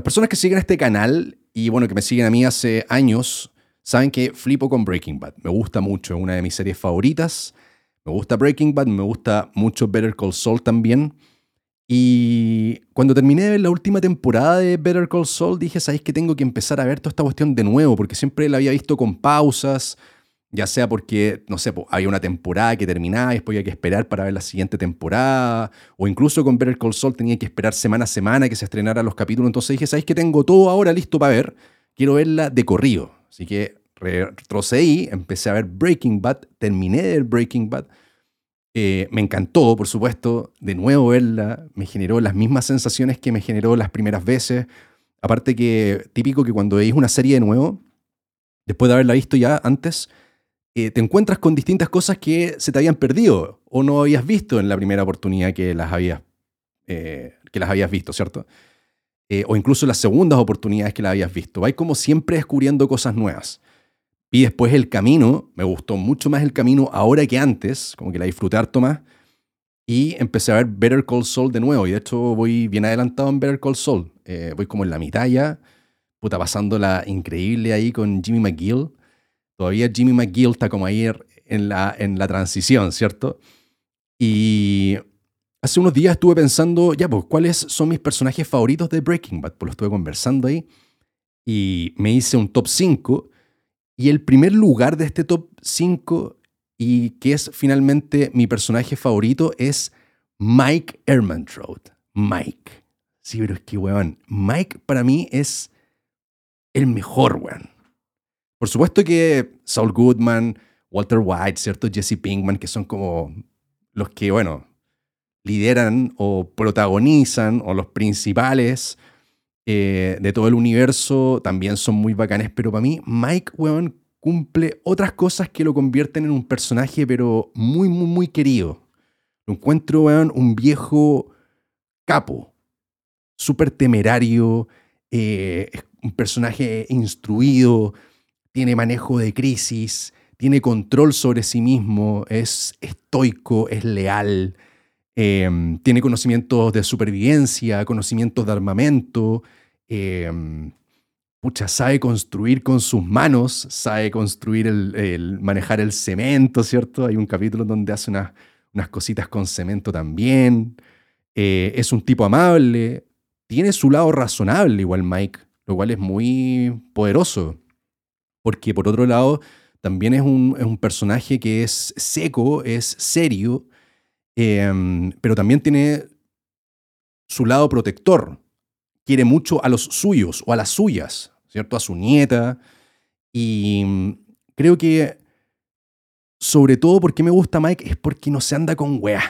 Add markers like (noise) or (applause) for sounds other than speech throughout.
Las personas que siguen este canal y bueno, que me siguen a mí hace años, saben que flipo con Breaking Bad. Me gusta mucho, es una de mis series favoritas. Me gusta Breaking Bad, me gusta mucho Better Call Saul también. Y cuando terminé la última temporada de Better Call Saul, dije, ¿sabéis que tengo que empezar a ver toda esta cuestión de nuevo? Porque siempre la había visto con pausas, ya sea porque, no sé, había una temporada que terminaba y después había que esperar para ver la siguiente temporada, o incluso con Better Call Saul tenía que esperar semana a semana que se estrenaran los capítulos. Entonces dije, ¿sabéis que tengo todo ahora listo para ver? Quiero verla de corrido. Así que retrocedí, empecé a ver Breaking Bad, terminé de ver Breaking Bad eh, me encantó, por supuesto, de nuevo verla, me generó las mismas sensaciones que me generó las primeras veces. Aparte que típico que cuando veis una serie de nuevo, después de haberla visto ya antes, eh, te encuentras con distintas cosas que se te habían perdido o no habías visto en la primera oportunidad que las habías, eh, que las habías visto, ¿cierto? o incluso las segundas oportunidades que las habías visto. Vais como siempre descubriendo cosas nuevas. Y después el camino, me gustó mucho más el camino ahora que antes, como que la disfruté harto más. Y empecé a ver Better Call Saul de nuevo. Y de hecho voy bien adelantado en Better Call Saul. Eh, voy como en la mitad ya. Puta, pasándola increíble ahí con Jimmy McGill. Todavía Jimmy McGill está como ahí en la, en la transición, ¿cierto? Y hace unos días estuve pensando, ya, pues, ¿cuáles son mis personajes favoritos de Breaking Bad? Pues lo estuve conversando ahí. Y me hice un top 5 y el primer lugar de este top 5, y que es finalmente mi personaje favorito, es Mike Ehrmantraut. Mike. Sí, pero es que, weón, Mike para mí es el mejor, weón. Por supuesto que Saul Goodman, Walter White, ¿cierto? Jesse Pinkman, que son como los que, bueno, lideran o protagonizan o los principales eh, de todo el universo también son muy bacanes, pero para mí Mike, weón, cumple otras cosas que lo convierten en un personaje, pero muy, muy, muy querido. Lo encuentro, weón, un viejo capo, súper temerario, eh, un personaje instruido, tiene manejo de crisis, tiene control sobre sí mismo, es estoico, es leal, em, tiene conocimientos de supervivencia, conocimientos de armamento, em, pucha, sabe construir con sus manos, sabe construir el, manejar el cemento, ¿cierto? Hay un capítulo donde hace unas, unas cositas con cemento también. Eh, es un tipo amable, tiene su lado razonable igual Mike, lo cual es muy poderoso. Porque por otro lado, también es un, es un personaje que es seco, es serio, em, pero también tiene su lado protector quiere mucho a los suyos o a las suyas, ¿cierto? A su nieta. Y mm, creo que, sobre todo, porque me gusta Mike es porque no se anda con weas.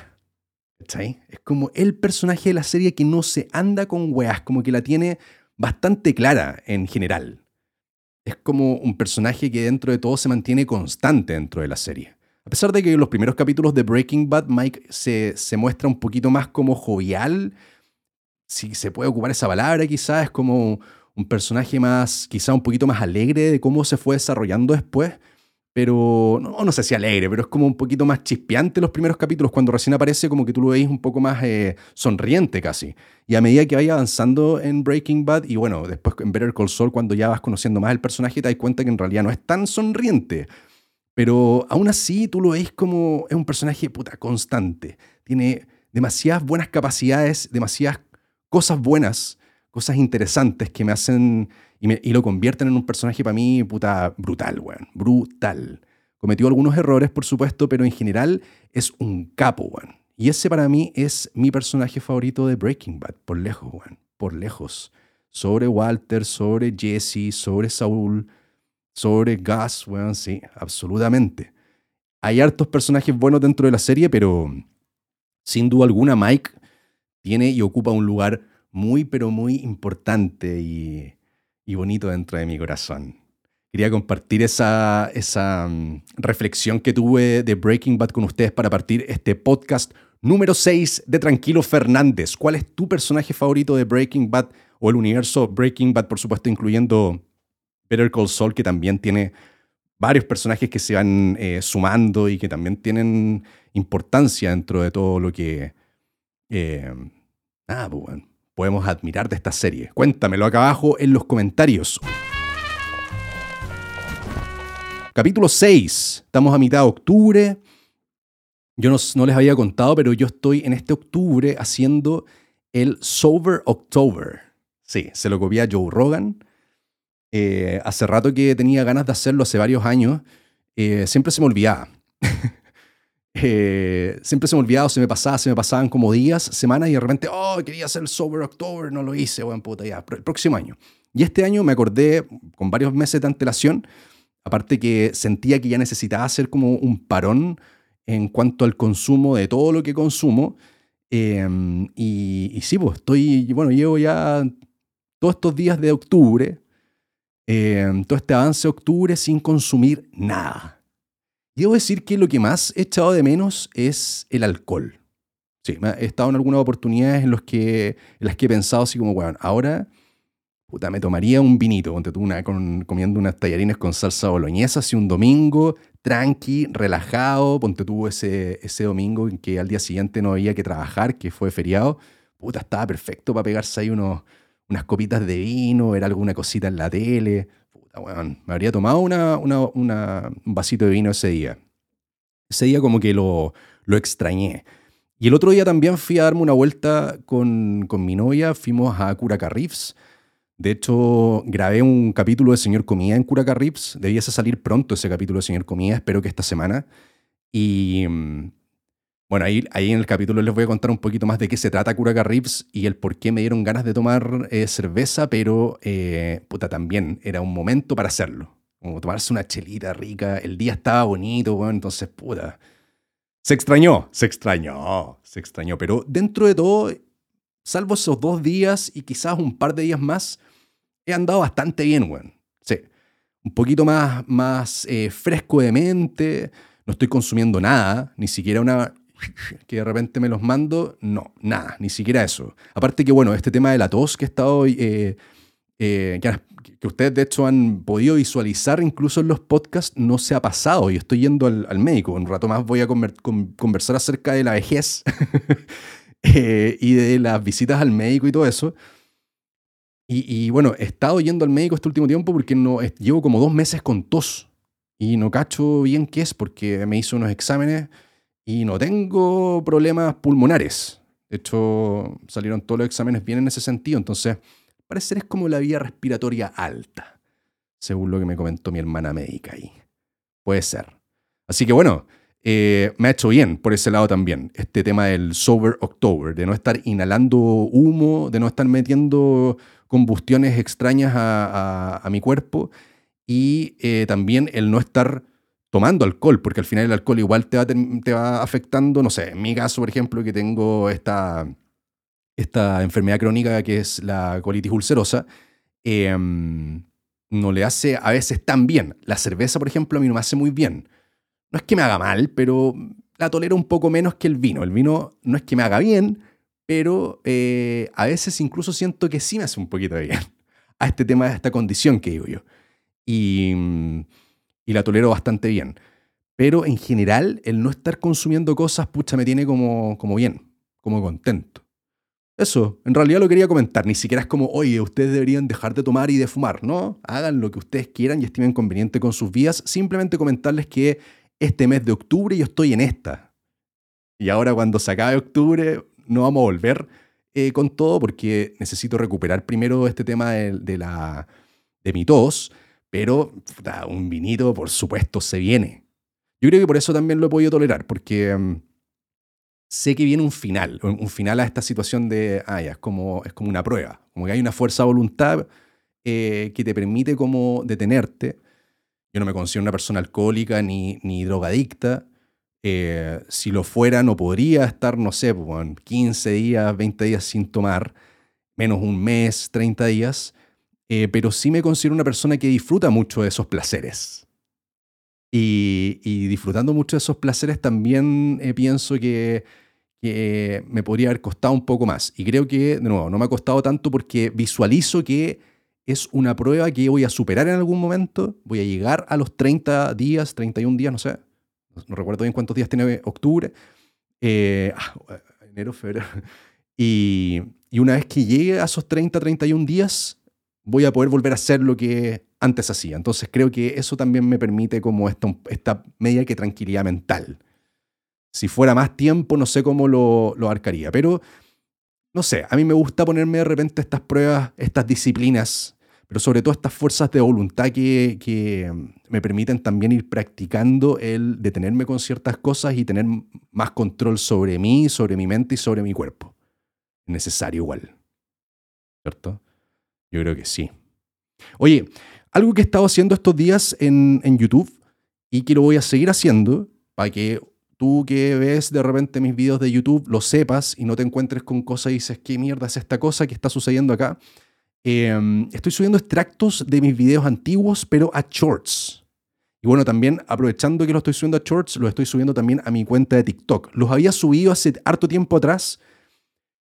Es como el personaje de la serie que no se anda con weas, como que la tiene bastante clara en general. Es como un personaje que dentro de todo se mantiene constante dentro de la serie. A pesar de que en los primeros capítulos de Breaking Bad Mike se, se muestra un poquito más como jovial, si se puede ocupar esa palabra quizás, es como un personaje más, quizá un poquito más alegre de cómo se fue desarrollando después, pero no, no sé si alegre, pero es como un poquito más chispeante los primeros capítulos, cuando recién aparece como que tú lo veis un poco más eh, sonriente casi. Y a medida que vaya avanzando en Breaking Bad, y bueno, después en Better Call Saul, cuando ya vas conociendo más el personaje, te das cuenta que en realidad no es tan sonriente. Pero aún así tú lo veis como es un personaje puta constante. Tiene demasiadas buenas capacidades, demasiadas cosas buenas, cosas interesantes que me hacen y, lo convierten en un personaje para mí, puta, brutal, weón. Brutal. Cometió algunos errores, por supuesto, pero en general es un capo, weón. Y ese para mí es mi personaje favorito de Breaking Bad, por lejos, weón. Por lejos. Sobre Walter, sobre Jesse, sobre Saul, sobre Gus, weón, sí, absolutamente. Hay hartos personajes buenos dentro de la serie, pero sin duda alguna Mike tiene y ocupa un lugar muy, pero muy importante y, bonito dentro de mi corazón. Quería compartir esa, esa mm, reflexión que tuve de Breaking Bad con ustedes para partir este podcast número 6 de Tranquilo Fernández. ¿Cuál es tu personaje favorito de Breaking Bad o el universo Breaking Bad, por supuesto, incluyendo Better Call Saul, que también tiene varios personajes que se van eh, sumando y que también tienen importancia dentro de todo lo que, eh, ah, pues, podemos admirar de esta serie? Cuéntamelo acá abajo en los comentarios. Capítulo 6. Estamos a mitad de octubre. Yo no, les había contado, pero yo estoy en este octubre haciendo el Sober October. Sí, se lo copié a Joe Rogan. Eh, hace rato que tenía ganas de hacerlo, hace varios años. Eh, siempre se me olvidaba. (laughs) Eh, siempre se me olvidaba, se me pasaba, se me pasaban como días, semanas y de repente, oh, quería hacer el Sober October, no lo hice, buen puta, ya, el próximo año. Y este año me acordé con varios meses de antelación, aparte que sentía que ya necesitaba hacer como un parón en cuanto al consumo de todo lo que consumo. Em, y, y, sí, pues estoy, bueno, llevo ya todos estos días de octubre, em, todo este avance de octubre sin consumir nada. Debo decir que lo que más he echado de menos es el alcohol. Sí, he estado en algunas oportunidades en, los que, en las que he pensado así como, bueno, ahora puta, me tomaría un vinito, ponte tú una, con, comiendo unas tallarines con salsa boloñesa, así un domingo, tranqui, relajado, ponte tú ese, ese domingo en que al día siguiente no había que trabajar, que fue feriado, puta, estaba perfecto para pegarse ahí unos, unas copitas de vino, ver alguna cosita en la tele, me habría tomado una, una, un vasito de vino ese día. Ese día como que lo, lo extrañé. Y el otro día también fui a darme una vuelta con, con mi novia, fuimos a Curacarrifs, de hecho, grabé un capítulo de Señor Comida en Curaca. Debiese salir pronto ese capítulo de Señor Comida, espero que esta semana. Y mm, bueno, ahí, ahí en el capítulo les voy a contar un poquito más de qué se trata Curaca Rips y el por qué me dieron ganas de tomar eh, cerveza, pero eh, puta, también era un momento para hacerlo. Como tomarse una chelita rica, el día estaba bonito, bueno, entonces, puta. Se extrañó, se extrañó, se extrañó, pero dentro de todo, salvo esos dos días y quizás un par de días más, he andado bastante bien, weón. Sí. Un poquito más, más eh, fresco de mente. No estoy consumiendo nada, ni siquiera una (laughs) que de repente me los mando. No, nada, ni siquiera eso. Aparte que, bueno, este tema de la tos que he estado. Eh, eh, que, ustedes de hecho han podido visualizar incluso en los podcasts, no se ha pasado y estoy yendo al, médico. Un rato más voy a conversar acerca de la vejez (laughs) y de las visitas al médico y todo eso. Y, bueno, he estado yendo al médico este último tiempo porque no, llevo como dos meses con tos y no cacho bien qué es porque me hizo unos exámenes y no tengo problemas pulmonares. De hecho, salieron todos los exámenes bien en ese sentido. Entonces, parece es como la vía respiratoria alta, según lo que me comentó mi hermana médica ahí. Puede ser. Así que bueno, eh, me ha hecho bien por ese lado también. Este tema del Sober October, de no estar inhalando humo, de no estar metiendo combustiones extrañas a, mi cuerpo y eh, también el no estar tomando alcohol, porque al final el alcohol igual te va, te va afectando, no sé, en mi caso, por ejemplo, que tengo esta, esta enfermedad crónica que es la colitis ulcerosa, em, no le hace a veces tan bien. La cerveza, por ejemplo, a mí no me hace muy bien. No es que me haga mal, pero la tolero un poco menos que el vino. El vino no es que me haga bien, pero eh, a veces incluso siento que sí me hace un poquito de bien (laughs) a este tema, a esta condición que digo yo. Y, y, la tolero bastante bien. Pero en general, el no estar consumiendo cosas, pucha, me tiene como, como bien, como contento. Eso, en realidad lo quería comentar. Ni siquiera es como, oye, ustedes deberían dejar de tomar y de fumar. No, hagan lo que ustedes quieran y estimen conveniente con sus vidas. Simplemente comentarles que este mes de octubre yo estoy en esta. Y ahora cuando se acabe octubre, no vamos a volver eh, con todo porque necesito recuperar primero este tema de, la, de mi tos, pero un vinito, por supuesto, se viene. Yo creo que por eso también lo he podido tolerar, porque mm, sé que viene un final, un final a esta situación de, ah, ya, es como, es como una prueba, como que hay una fuerza de voluntad eh, que te permite como detenerte. Yo no me considero una persona alcohólica ni, ni drogadicta, eh, si lo fuera, no podría estar, no sé, 15 pues, días, 20 días sin tomar, menos un mes, 30 días, eh, pero sí me considero una persona que disfruta mucho de esos placeres. Y, disfrutando mucho de esos placeres también eh, pienso que, que me podría haber costado un poco más. Y creo que, de nuevo, no me ha costado tanto porque visualizo que es una prueba que voy a superar en algún momento, voy a llegar a los 30 días, 31 días, no sé, no recuerdo bien cuántos días tiene octubre, eh, ah, enero, febrero, (laughs) y, y una vez que llegue a esos 30, 31 días, voy a poder volver a hacer lo que antes hacía. Entonces creo que eso también me permite como esta, esta media que tranquilidad mental. Si fuera más tiempo, no sé cómo lo, lo arcaría, pero no sé, a mí me gusta ponerme de repente estas pruebas, estas disciplinas, pero sobre todo estas fuerzas de voluntad que, que me permiten también ir practicando el detenerme con ciertas cosas y tener más control sobre mí, sobre mi mente y sobre mi cuerpo. Necesario igual. ¿Cierto? Yo creo que sí. Oye, algo que he estado haciendo estos días en, en YouTube y que lo voy a seguir haciendo para que tú que ves de repente mis videos de YouTube lo sepas y no te encuentres con cosas y dices, ¿qué mierda es esta cosa que está sucediendo acá? Em, estoy subiendo extractos de mis videos antiguos, pero a shorts. Y bueno, también aprovechando que lo estoy subiendo a shorts, lo estoy subiendo también a mi cuenta de TikTok. Los había subido hace harto tiempo atrás,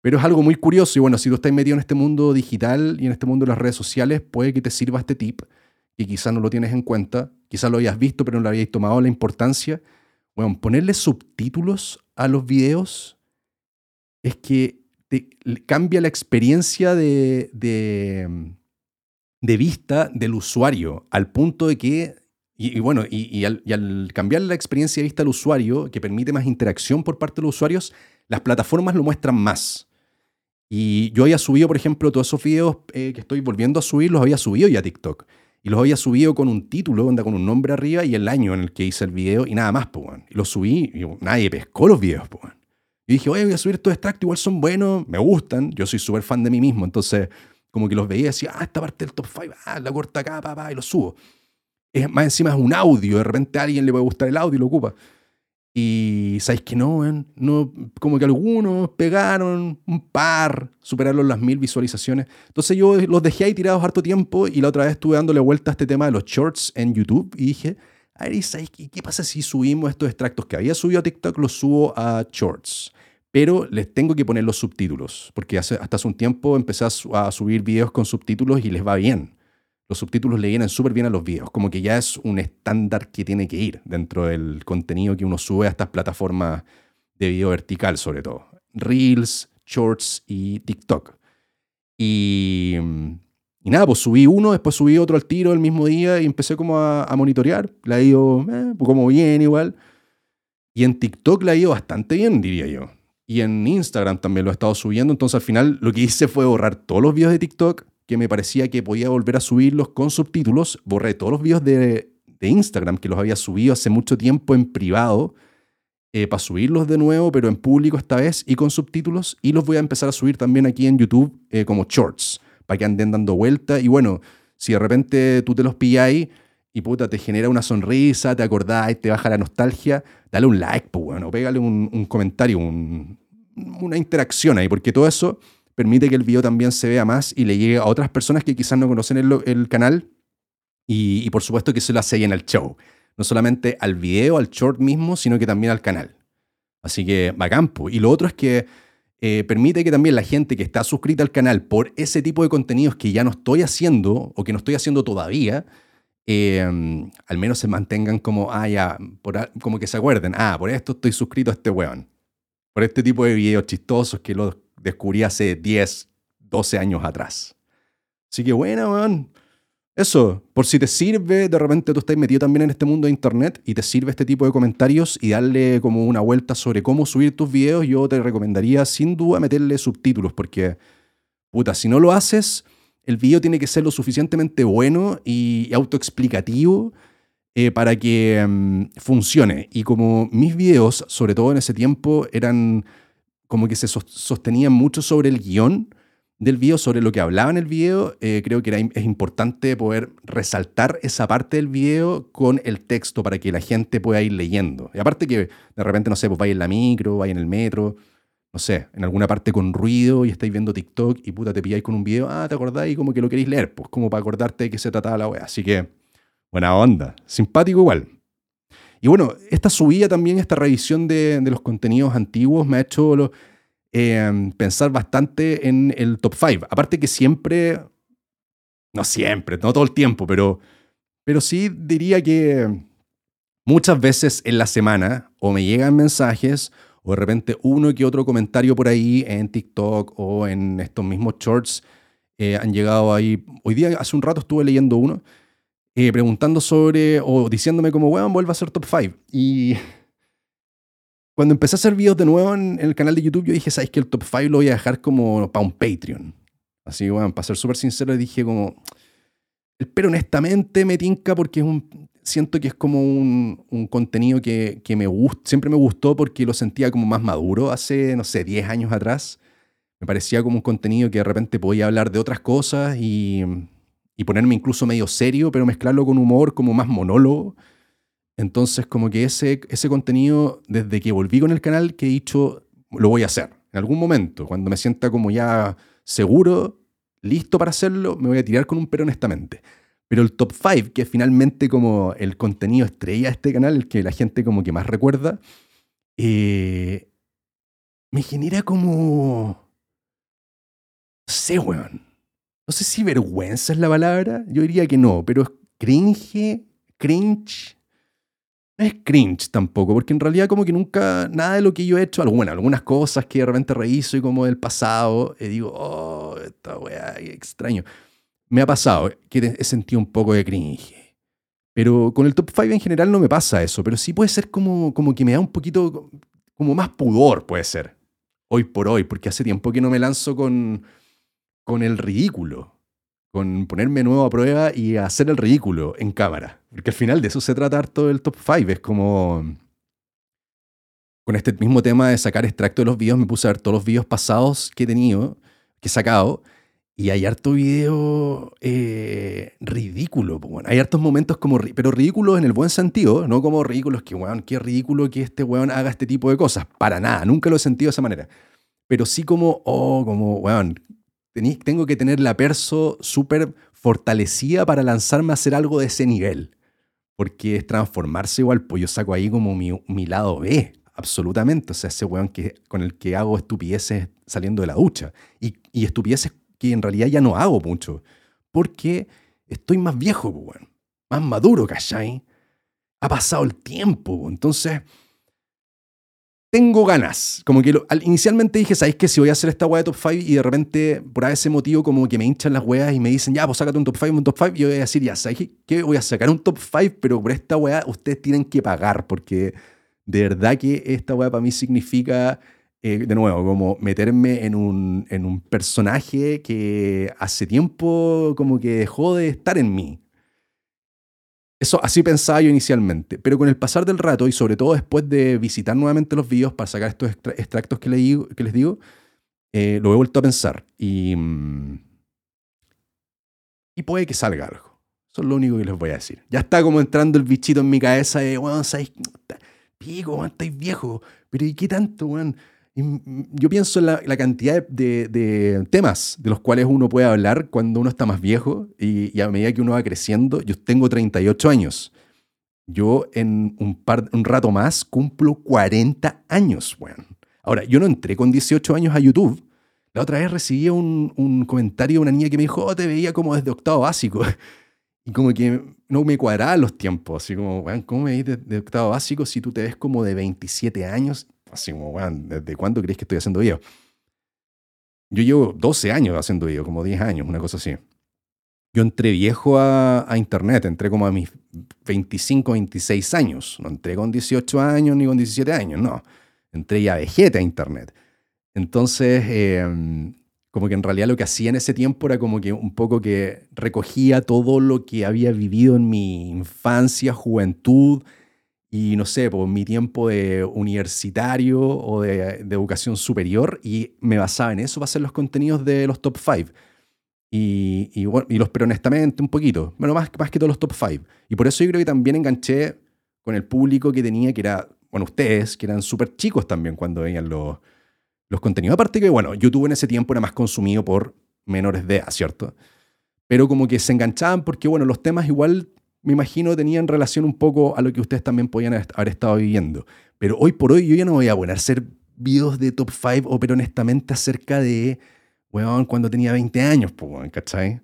pero es algo muy curioso. Y bueno, si tú estás metido en este mundo digital y en este mundo de las redes sociales, puede que te sirva este tip, y quizás no lo tienes en cuenta, quizás lo hayas visto, pero no le habías tomado la importancia bueno, ponerle subtítulos a los videos es que cambia la experiencia de, de, vista del usuario al punto de que, y, bueno, y, al, cambiar la experiencia de vista del usuario, que permite más interacción por parte de los usuarios, las plataformas lo muestran más. Y yo había subido, por ejemplo, todos esos videos eh, que estoy volviendo a subir, los había subido ya a TikTok y los había subido con un título, onda, con un nombre arriba y el año en el que hice el video y nada más, pues, Y los subí y nadie pescó los videos, pues. Y dije, oye, voy a subir estos extractos, igual son buenos, me gustan, yo soy súper fan de mí mismo, entonces como que los veía y decía, ah, esta parte del top 5, ah, la corta acá, papá, y lo subo. Es, más encima es un audio, de repente a alguien le puede gustar el audio y lo ocupa. Y sabéis que no, no, como que algunos pegaron un par, superaron las mil visualizaciones. Entonces yo los dejé ahí tirados harto tiempo y la otra vez estuve dándole vuelta a este tema de los shorts en YouTube y dije, a ver, qué pasa si subimos estos extractos que había subido a TikTok, los subo a shorts? Pero les tengo que poner los subtítulos, porque hace, hasta hace un tiempo empecé a subir videos con subtítulos y les va bien los subtítulos le vienen súper bien a los videos, como que ya es un estándar que tiene que ir dentro del contenido que uno sube a estas plataformas de video vertical sobre todo. Reels, Shorts y TikTok. Y, nada, pues subí uno, después subí otro al tiro el mismo día y empecé como a, monitorear. La he ido eh, como bien igual. Y en TikTok la he ido bastante bien, diría yo. Y en Instagram también lo he estado subiendo. Entonces al final lo que hice fue borrar todos los videos de TikTok que me parecía que podía volver a subirlos con subtítulos. Borré todos los videos de, Instagram que los había subido hace mucho tiempo en privado eh, para subirlos de nuevo, pero en público esta vez y con subtítulos. Y los voy a empezar a subir también aquí en YouTube eh, como shorts, para que anden dando vuelta. Y bueno, si de repente tú te los pilláis y puta, te genera una sonrisa, te acordás, te baja la nostalgia, dale un like, pues bueno, pégale un, comentario, una interacción ahí, porque todo eso permite que el video también se vea más y le llegue a otras personas que quizás no conocen el, canal y, por supuesto que se lo hace en el show. No solamente al video, al short mismo, sino que también al canal. Así que va campo. Y lo otro es que eh, permite que también la gente que está suscrita al canal por ese tipo de contenidos que ya no estoy haciendo o que no estoy haciendo todavía, em, al menos se mantengan como, ah, ya, como que se acuerden, ah, por esto estoy suscrito a este weón. Por este tipo de videos chistosos que los descubrí hace 10, 12 años atrás. Así que bueno, weón. Eso, por si te sirve, de repente tú estás metido también en este mundo de internet y te sirve este tipo de comentarios y darle como una vuelta sobre cómo subir tus videos, yo te recomendaría sin duda meterle subtítulos porque, puta, si no lo haces, el video tiene que ser lo suficientemente bueno y autoexplicativo eh, para que mm, funcione. Y como mis videos, sobre todo en ese tiempo, eran como que se sostenían mucho sobre el guion del video, sobre lo que hablaba en el video, eh, creo que era, es importante poder resaltar esa parte del video con el texto para que la gente pueda ir leyendo. Y aparte que de repente, no sé, pues vaya en la micro, vaya en el metro, no sé, en alguna parte con ruido y estáis viendo TikTok y puta te pilláis con un video, ah, te acordáis como que lo queréis leer, pues como para acordarte de qué se trataba la wea. Así que, buena onda, simpático igual. Y bueno, esta subida también, esta revisión de, los contenidos antiguos me ha hecho em, pensar bastante en el top 5. Aparte que siempre, no siempre, no todo el tiempo, pero, pero sí diría que muchas veces en la semana o me llegan mensajes o de repente uno que otro comentario por ahí en TikTok o en estos mismos shorts eh, han llegado ahí. Hoy día, hace un rato estuve leyendo uno eh, preguntando sobre o diciéndome como, weón, vuelva a ser top 5. Y (laughs) cuando empecé a hacer videos de nuevo en, el canal de YouTube, yo dije, ¿sabes que el top 5 lo voy a dejar como para un Patreon? Así, bueno, para ser súper sincero, dije como, pero honestamente me tinca porque es un, siento que es como un, un contenido que, que me gusta, siempre me gustó porque lo sentía como más maduro hace, no sé, 10 años atrás. Me parecía como un contenido que de repente podía hablar de otras cosas y, y ponerme incluso medio serio, pero mezclarlo con humor como más monólogo. Entonces, como que ese, ese contenido, desde que volví con el canal, que he dicho, lo voy a hacer. En algún momento, cuando me sienta como ya seguro, listo para hacerlo, me voy a tirar con un pero honestamente. Pero el top 5, que finalmente como el contenido estrella de este canal, el que la gente como que más recuerda, eh, me genera como... No sé, weón. No sé si vergüenza es la palabra. Yo diría que no, pero es cringe, cringe no es cringe tampoco, porque en realidad como que nunca, nada de lo que yo he hecho, bueno, algunas cosas que de repente reviso y como del pasado, eh, digo, oh, esta weá, extraño. Me ha pasado que he sentido un poco de cringe. Pero con el top 5 en general no me pasa eso, pero sí puede ser como, como que me da un poquito, como más pudor puede ser, hoy por hoy, porque hace tiempo que no me lanzo con, con el ridículo con ponerme nuevo a prueba y hacer el ridículo en cámara. Porque al final de eso se trata todo el top 5. Es como. Con este mismo tema de sacar extracto de los videos, me puse a ver todos los videos pasados que he tenido, que he sacado, y hay harto video eh, ridículo. Hay hartos momentos como. Pero ridículos en el buen sentido, no como ridículos que, weón, qué ridículo que este weón haga este tipo de cosas. Para nada, nunca lo he sentido de esa manera. Pero sí como, oh, como, weón, tengo que tener la perso súper fortalecida para lanzarme a hacer algo de ese nivel. Porque es transformarse igual, pues yo saco ahí como mi, lado B, absolutamente. O sea, ese weón que, con el que hago estupideces saliendo de la ducha. Y, y estupideces que en realidad ya no hago mucho. Porque estoy más viejo, pues, weón. Más maduro, ¿cachai? Ha pasado el tiempo. Entonces, tengo ganas. Como que inicialmente dije, ¿sabéis que si voy a hacer esta weá de top 5 y de repente por ese motivo como que me hinchan las weas y me dicen, ya, pues sácate un top 5, un top 5, yo voy a decir, ya, ¿sabéis que voy a sacar un top 5? Pero por esta weá ustedes tienen que pagar porque de verdad que esta weá para mí significa, eh, de nuevo, como meterme en un, en un personaje que hace tiempo como que dejó de estar en mí. Eso así pensaba yo inicialmente, pero con el pasar del rato y sobre todo después de visitar nuevamente los vídeos para sacar estos extractos que, que les digo, eh, lo he vuelto a pensar y, mm, y puede que salga algo. Eso es lo único que les voy a decir. Ya está como entrando el bichito en mi cabeza de, bueno, ¿sabes? Pico, weón, estáis viejo, pero ¿y qué tanto, weón? Yo pienso en la, cantidad de, temas de los cuales uno puede hablar cuando uno está más viejo y, a medida que uno va creciendo. Yo tengo 38 años. Yo en un, par, un rato más cumplo 40 años, weón. Ahora, yo no entré con 18 años a YouTube. La otra vez recibí un, comentario de una niña que me dijo, oh, te veía como desde octavo básico. (laughs) Y como que no me cuadraban los tiempos. Así como, weón, ¿cómo me ves de octavo básico si tú te ves como de 27 años? Así como, weón, ¿desde cuándo crees que estoy haciendo video? Yo llevo 12 años haciendo video, como 10 años, una cosa así. Yo entré viejo a, internet, entré como a mis 25, 26 años. No entré con 18 años ni con 17 años, no. Entré ya vejete a internet. Entonces, em, como que en realidad lo que hacía en ese tiempo era como que un poco que recogía todo lo que había vivido en mi infancia, juventud, y no sé, por mi tiempo de universitario o de, educación superior y me basaba en eso para hacer los contenidos de los top 5. Y, y, bueno, y los, pero honestamente un poquito, bueno, más, más que todos los top 5. Y por eso yo creo que también enganché con el público que tenía, que era, bueno, ustedes, que eran súper chicos también cuando veían los, los contenidos. Aparte que, bueno, YouTube en ese tiempo era más consumido por menores de edad, ¿cierto? Pero como que se enganchaban porque, bueno, los temas igual me imagino tenían relación un poco a lo que ustedes también podían haber estado viviendo. Pero hoy por hoy yo ya no voy a poner hacer videos de top 5 o pero honestamente acerca de, weón, cuando tenía 20 años, pues, ¿cachai?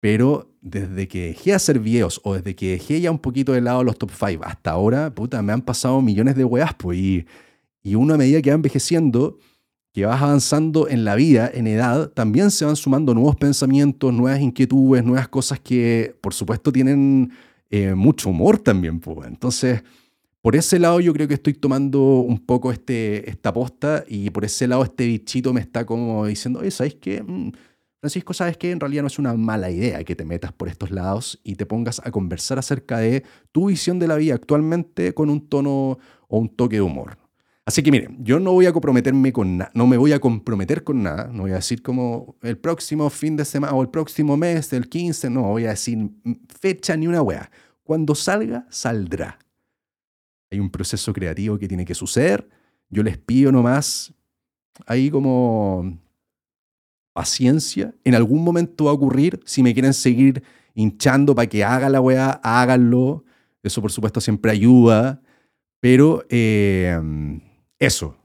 Pero desde que dejé de hacer videos o desde que dejé ya un poquito de lado los top 5 hasta ahora, puta, me han pasado millones de weas, pues, y, Y uno a medida que va envejeciendo, que vas avanzando en la vida, en edad, también se van sumando nuevos pensamientos, nuevas inquietudes, nuevas cosas que, por supuesto, tienen eh, mucho humor también. Pues. Entonces, por ese lado yo creo que estoy tomando un poco este, esta posta y por ese lado este bichito me está como diciendo, oye, ¿sabes qué? Mm, Francisco, ¿sabes qué? En realidad no es una mala idea que te metas por estos lados y te pongas a conversar acerca de tu visión de la vida actualmente con un tono o un toque de humor. Así que miren, yo no voy a comprometerme con nada, no me voy a comprometer con nada, no voy a decir como el próximo fin de semana o el próximo mes, el 15, no voy a decir fecha ni una wea. Cuando salga, saldrá. Hay un proceso creativo que tiene que suceder. Yo les pido nomás ahí como paciencia. En algún momento va a ocurrir. Si me quieren seguir hinchando para que haga la weá, háganlo. Eso por supuesto siempre ayuda. Pero eh, eso.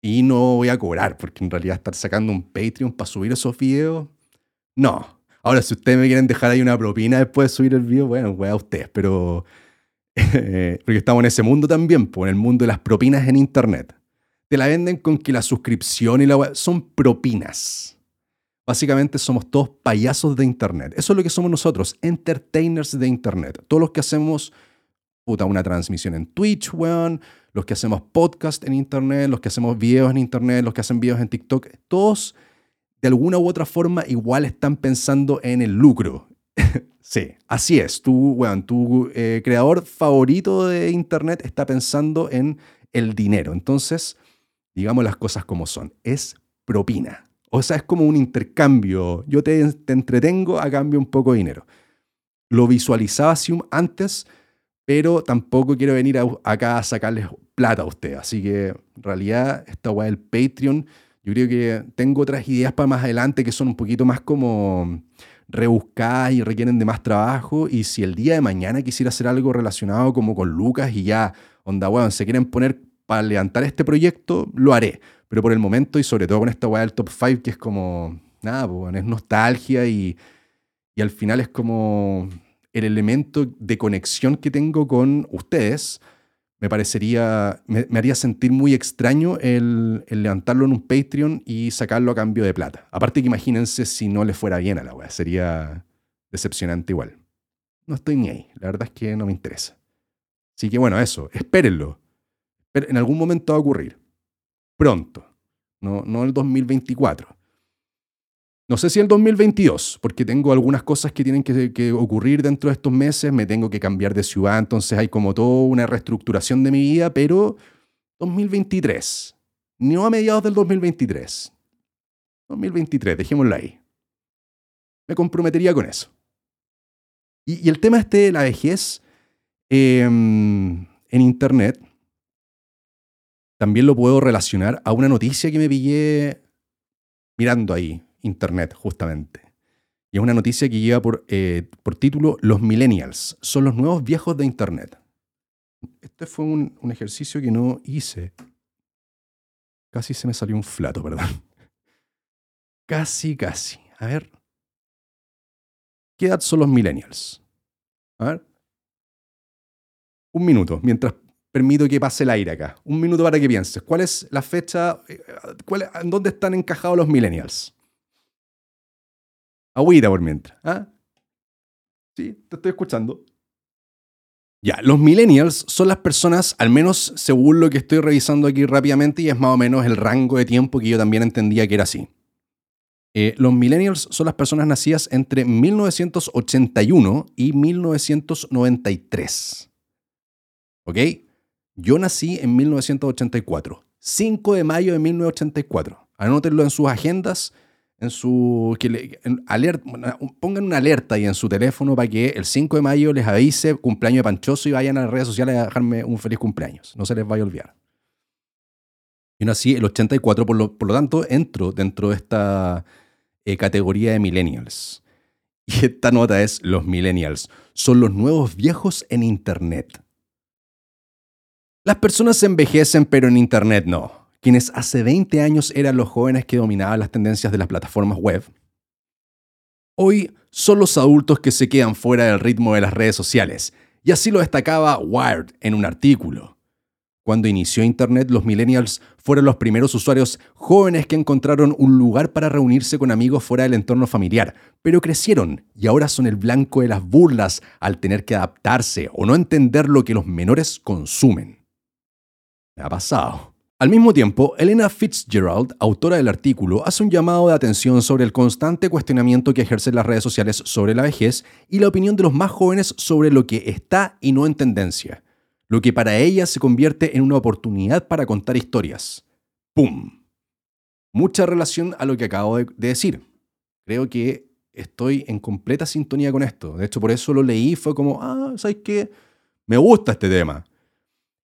Y no voy a cobrar, porque en realidad estar sacando un Patreon para subir esos videos, no. Ahora, si ustedes me quieren dejar ahí una propina después de subir el video, bueno, weá ustedes, pero (laughs) porque estamos en ese mundo también, en el mundo de las propinas en Internet. Te la venden con que la suscripción y la web son propinas. Básicamente somos todos payasos de Internet. Eso es lo que somos nosotros, entertainers de Internet. Todos los que hacemos puta, una transmisión en Twitch, weón, los que hacemos podcast en Internet, los que hacemos videos en Internet, los que hacen videos en TikTok, todos de alguna u otra forma igual están pensando en el lucro, (laughs) Sí, así es. Tu, tu eh, creador favorito de Internet está pensando en el dinero. Entonces, digamos las cosas como son. Es propina. O sea, es como un intercambio. Yo te, entretengo a cambio un poco de dinero. Lo visualizaba antes, pero tampoco quiero venir acá a sacarles plata a usted. Así que, en realidad, esta weá del Patreon, yo creo que tengo otras ideas para más adelante que son un poquito más como rebuscadas y requieren de más trabajo. Y si el día de mañana quisiera hacer algo relacionado como con Lucas y ya, onda, weón, se quieren poner para levantar este proyecto, lo haré. Pero por el momento, y sobre todo con esta weá del top 5, que es como, nada, pues, es nostalgia y, y al final es como el elemento de conexión que tengo con ustedes me parecería, me, haría sentir muy extraño el, levantarlo en un Patreon y sacarlo a cambio de plata. Aparte que imagínense si no le fuera bien a la wea, sería decepcionante igual. No estoy ni ahí, la verdad es que no me interesa. Así que bueno, eso, espérenlo. En algún momento va a ocurrir. Pronto. No, no el 2024. No sé si el 2022, porque tengo algunas cosas que tienen que, ocurrir dentro de estos meses, me tengo que cambiar de ciudad, entonces hay como toda una reestructuración de mi vida, pero 2023, no a mediados del 2023. 2023, dejémoslo ahí. Me comprometería con eso. Y, el tema este de la vejez em, en Internet, también lo puedo relacionar a una noticia que me pillé mirando ahí, Internet, justamente. Y es una noticia que lleva por, eh, por título Los millennials son los nuevos viejos de Internet. Este fue un, un, ejercicio que no hice. Casi se me salió un flato, perdón. (laughs) Casi, casi. A ver. ¿Qué edad son los millennials? A ver. Un minuto, mientras permito que pase el aire acá. Un minuto para que pienses. ¿Cuál es la fecha? Eh, ¿Cuál, ¿Dónde están encajados los millennials? Agüita por mientras. ¿ah? Sí, te estoy escuchando. Ya, los millennials son las personas, al menos según lo que estoy revisando aquí rápidamente, y es más o menos el rango de tiempo que yo también entendía que era así. Eh, los millennials son las personas nacidas entre 1981 y 1993. ¿Ok? Yo nací en 1984, 5 de mayo de 1984. Anótenlo en sus agendas en su que pongan una alerta ahí en su teléfono para que el 5 de mayo les avise cumpleaños de Panchoso y vayan a las redes sociales a dejarme un feliz cumpleaños. No se les vaya a olvidar. Y así, el 84, por lo, por lo tanto, entro dentro de esta eh, categoría de millennials. Y esta nota es, los millennials son los nuevos viejos en Internet. Las personas envejecen, pero en Internet no quienes hace 20 años eran los jóvenes que dominaban las tendencias de las plataformas web, hoy son los adultos que se quedan fuera del ritmo de las redes sociales, y así lo destacaba Wired en un artículo. Cuando inició Internet, los millennials fueron los primeros usuarios jóvenes que encontraron un lugar para reunirse con amigos fuera del entorno familiar, pero crecieron y ahora son el blanco de las burlas al tener que adaptarse o no entender lo que los menores consumen. Me ha pasado. Al mismo tiempo, Elena Fitzgerald, autora del artículo, hace un llamado de atención sobre el constante cuestionamiento que ejercen las redes sociales sobre la vejez y la opinión de los más jóvenes sobre lo que está y no en tendencia lo que para ella se convierte en una oportunidad para contar historias. ¡Pum! Mucha relación a lo que acabo de, decir. Creo que estoy en completa sintonía con esto. De hecho, por eso lo leí, fue como, ah, ¿sabes qué? Me gusta este tema.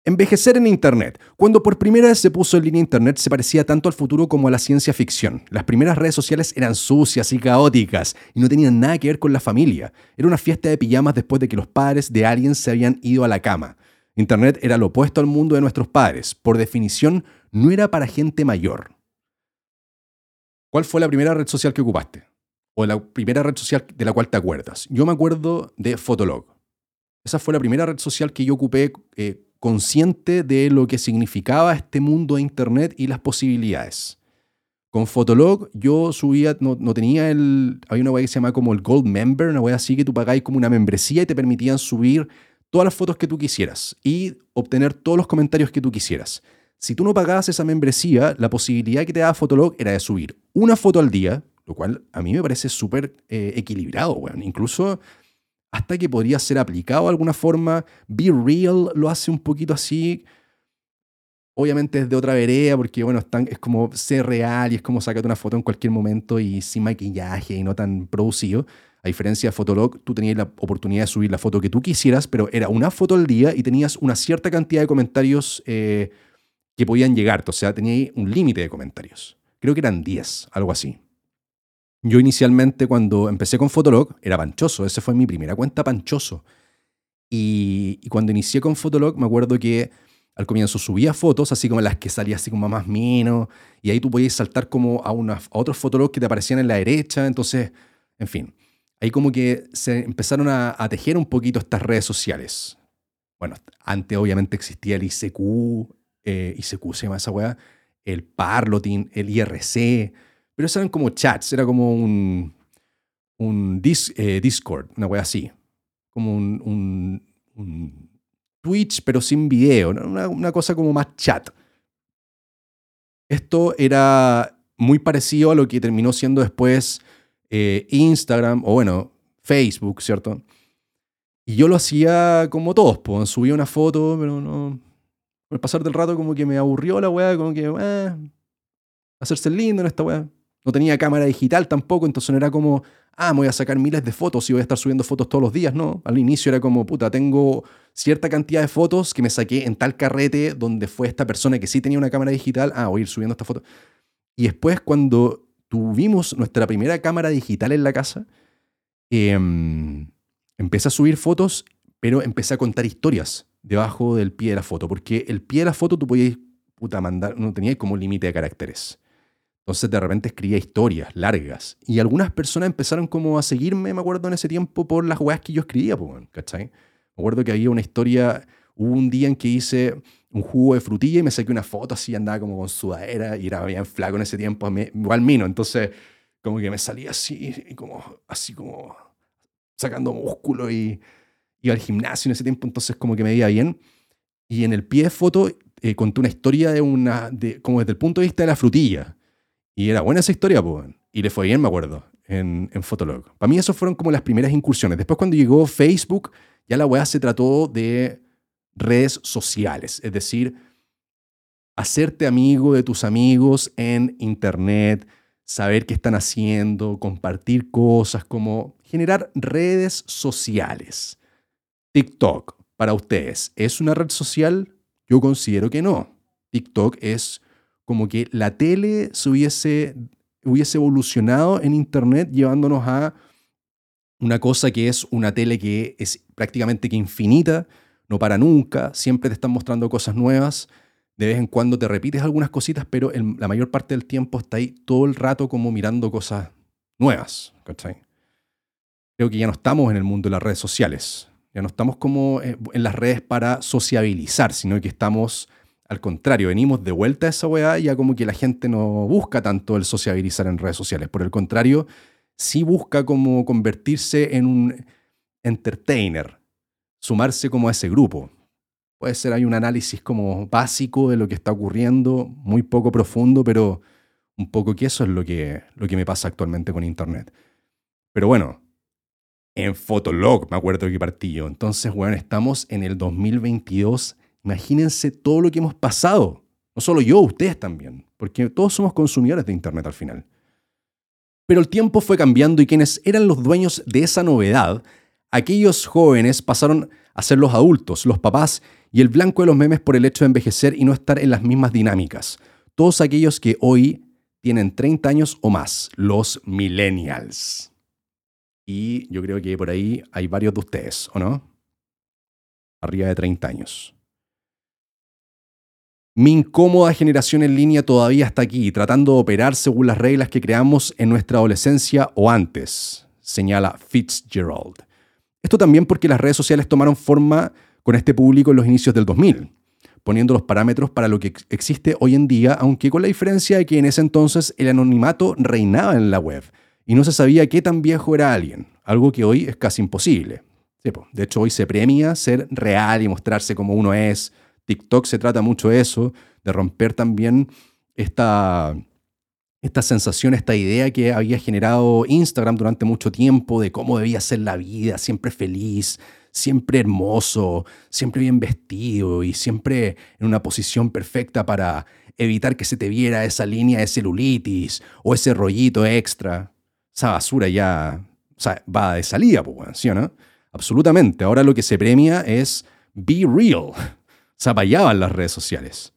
Envejecer en Internet. Cuando por primera vez se puso en línea Internet se parecía tanto al futuro como a la ciencia ficción. Las primeras redes sociales eran sucias y caóticas y no tenían nada que ver con la familia. Era una fiesta de pijamas después de que los padres de alguien se habían ido a la cama. Internet era lo opuesto al mundo de nuestros padres. Por definición, no era para gente mayor. ¿Cuál fue la primera red social que ocupaste? O la primera red social de la cual te acuerdas. Yo me acuerdo de Fotolog. Esa fue la primera red social que yo ocupé eh, consciente de lo que significaba este mundo de Internet y las posibilidades. Con Fotolog yo subía, no, tenía el, hay una web que se llama como el Gold Member, una web así que tú pagáis como una membresía y te permitían subir todas las fotos que tú quisieras y obtener todos los comentarios que tú quisieras. Si tú no pagabas esa membresía, la posibilidad que te daba Fotolog era de subir una foto al día, lo cual a mí me parece súper eh, equilibrado, bueno. Incluso hasta que podría ser aplicado de alguna forma. Be Real lo hace un poquito así. Obviamente es de otra vereda, porque bueno, es como ser real y es como sacarte una foto en cualquier momento y sin maquillaje y no tan producido. A diferencia de Fotolog, tú tenías la oportunidad de subir la foto que tú quisieras, pero era una foto al día y tenías una cierta cantidad de comentarios eh, que podían llegarte. O sea, tenías un límite de comentarios. Creo que eran 10, algo así. Yo inicialmente cuando empecé con Fotolog era panchoso, esa fue mi primera cuenta panchoso. Y, cuando inicié con Fotolog me acuerdo que al comienzo subía fotos, así como las que salía así como más mino, y ahí tú podías saltar como a, a otros Fotolog que te aparecían en la derecha, entonces, en fin ahí como que se empezaron a, tejer un poquito estas redes sociales. Bueno, antes obviamente existía el ICQ, eh, ICQ se llama esa weá, el Parlotin, el IRC, pero eran como chats, era como un, un eh, Discord, una weá así, como un, Twitch pero sin video, una, una cosa como más chat. Esto era muy parecido a lo que terminó siendo después eh, Instagram o bueno, Facebook, ¿cierto? Y yo lo hacía como todos, pues, subía una foto, pero no... Al pasar del rato como que me aburrió la weá, como que, eh, hacerse lindo en esta weá. No tenía cámara digital tampoco, entonces no era como, ah, me voy a sacar miles de fotos y voy a estar subiendo fotos todos los días, no. Al inicio era como, puta, tengo cierta cantidad de fotos que me saqué en tal carrete donde fue esta persona que sí tenía una cámara digital, ah, voy a ir subiendo esta foto. Y después cuando tuvimos nuestra primera cámara digital en la casa, em, empecé a subir fotos, pero empecé a contar historias debajo del pie de la foto, porque el pie de la foto tú podías, puta, mandar, no tenía como límite de caracteres. Entonces de repente escribía historias largas. Y algunas personas empezaron como a seguirme, me acuerdo en ese tiempo, por las weas que yo escribía, ¿cachai? Me acuerdo que había una historia, hubo un día en que hice un jugo de frutilla y me saqué una foto así, andaba como con sudadera y era bien flaco en ese tiempo, igual mino, entonces como que me salía así, como, así como sacando músculo y iba al gimnasio en ese tiempo, entonces como que me veía bien. Y en el pie de foto eh, conté una historia de una, de, como desde el punto de vista de la frutilla. Y era buena esa historia, pues. Y le fue bien, me acuerdo, en, en Fotolog. Para mí, esas fueron como las primeras incursiones. Después, cuando llegó Facebook, ya la weá se trató de redes sociales, es decir, hacerte amigo de tus amigos en Internet, saber qué están haciendo, compartir cosas, como generar redes sociales. TikTok, para ustedes, ¿es una red social? Yo considero que no. TikTok es como que la tele se hubiese, hubiese evolucionado en Internet llevándonos a una cosa que es una tele que es prácticamente que infinita, no para nunca, siempre te están mostrando cosas nuevas, de vez en cuando te repites algunas cositas, pero la mayor parte del tiempo está ahí todo el rato como mirando cosas nuevas. Creo que ya no estamos en el mundo de las redes sociales, ya no estamos como eh, en las redes para sociabilizar, sino que estamos Al contrario, venimos de vuelta a esa weá, ya como que la gente no busca tanto el sociabilizar en redes sociales. Por el contrario, sí busca como convertirse en un entertainer, sumarse como a ese grupo. Puede ser, hay un análisis como básico de lo que está ocurriendo, muy poco profundo, pero un poco que eso es lo que, lo que me pasa actualmente con Internet. Pero bueno, en Fotolog me acuerdo que partí yo. Entonces, bueno, estamos en el 2022 Imagínense todo lo que hemos pasado. No solo yo, ustedes también, porque todos somos consumidores de Internet al final. Pero el tiempo fue cambiando y quienes eran los dueños de esa novedad, aquellos jóvenes pasaron a ser los adultos, los papás y el blanco de los memes por el hecho de envejecer y no estar en las mismas dinámicas. Todos aquellos que hoy tienen 30 años o más, los millennials. Y yo creo que por ahí hay varios de ustedes, ¿o no? Arriba de 30 años. Mi incómoda generación en línea todavía está aquí, tratando de operar según las reglas que creamos en nuestra adolescencia o antes, señala Fitzgerald. Esto también porque las redes sociales tomaron forma con este público en los inicios del 2000, poniendo los parámetros para lo que existe hoy en día, aunque con la diferencia de que en ese entonces el anonimato reinaba en la web y no se sabía qué tan viejo era alguien, algo que hoy es casi imposible. De hecho, hoy se premia ser real y mostrarse como uno es, TikTok se trata mucho de eso, de romper también esta, esta sensación, esta idea que había generado Instagram durante mucho tiempo de cómo debía ser la vida, siempre feliz, siempre hermoso, siempre bien vestido y siempre en una posición perfecta para evitar que se te viera esa línea de celulitis o ese rollito extra. Esa basura ya va de salida, pues, ¿sí o no? Absolutamente. Ahora lo que se premia es be real se apayaban las redes sociales.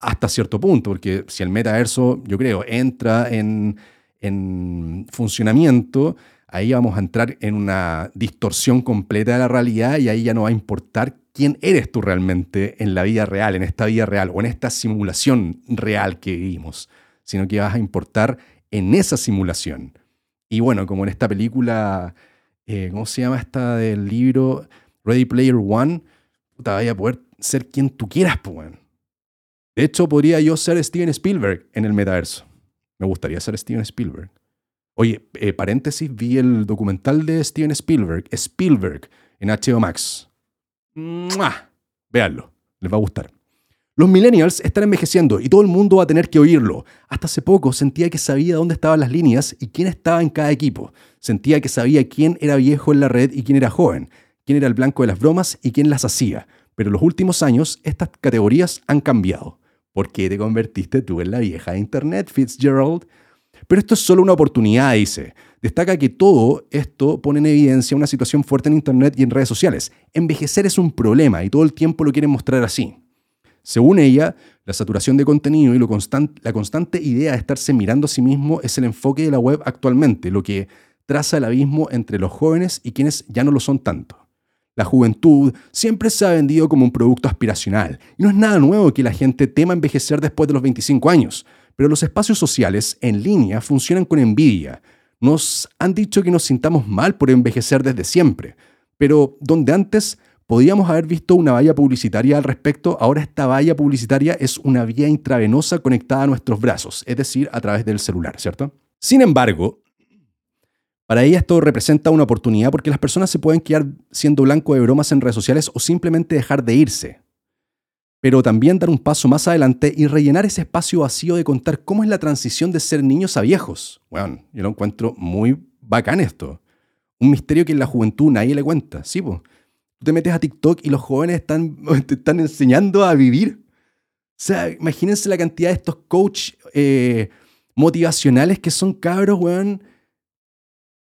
Hasta cierto punto, porque si el metaverso, yo creo, entra en, en funcionamiento, ahí vamos a entrar en una distorsión completa de la realidad y ahí ya no va a importar quién eres tú realmente en la vida real, en esta vida real o en esta simulación real que vivimos, sino que vas a importar en esa simulación. Y bueno, como en esta película, eh, ¿cómo se llama esta del libro Ready Player One? Te vaya a poder ser quien tú quieras, pues, De hecho, podría yo ser Steven Spielberg en el metaverso. Me gustaría ser Steven Spielberg. Oye, eh, paréntesis, vi el documental de Steven Spielberg, Spielberg, en HBO Max. ¡Mua! Véanlo, les va a gustar. Los millennials están envejeciendo y todo el mundo va a tener que oírlo. Hasta hace poco sentía que sabía dónde estaban las líneas y quién estaba en cada equipo. Sentía que sabía quién era viejo en la red y quién era joven, quién era el blanco de las bromas y quién las hacía. Pero en los últimos años estas categorías han cambiado. ¿Por qué te convertiste tú en la vieja de Internet, Fitzgerald? Pero esto es solo una oportunidad, dice. Destaca que todo esto pone en evidencia una situación fuerte en Internet y en redes sociales. Envejecer es un problema y todo el tiempo lo quieren mostrar así. Según ella, la saturación de contenido y la constante idea de estarse mirando a sí mismo es el enfoque de la web actualmente, lo que traza el abismo entre los jóvenes y quienes ya no lo son tanto. La juventud siempre se ha vendido como un producto aspiracional y no es nada nuevo que la gente tema envejecer después de los 25 años, pero los espacios sociales en línea funcionan con envidia. Nos han dicho que nos sintamos mal por envejecer desde siempre, pero donde antes podíamos haber visto una valla publicitaria al respecto, ahora esta valla publicitaria es una vía intravenosa conectada a nuestros brazos, es decir, a través del celular, ¿cierto? Sin embargo, para ella esto representa una oportunidad porque las personas se pueden quedar siendo blanco de bromas en redes sociales o simplemente dejar de irse. Pero también dar un paso más adelante y rellenar ese espacio vacío de contar cómo es la transición de ser niños a viejos. Bueno, yo lo encuentro muy bacán esto. Un misterio que en la juventud nadie le cuenta. Sí, pues. Tú te metes a TikTok y los jóvenes están, (laughs) te están enseñando a vivir. O sea, imagínense la cantidad de estos coach eh, motivacionales que son cabros, weón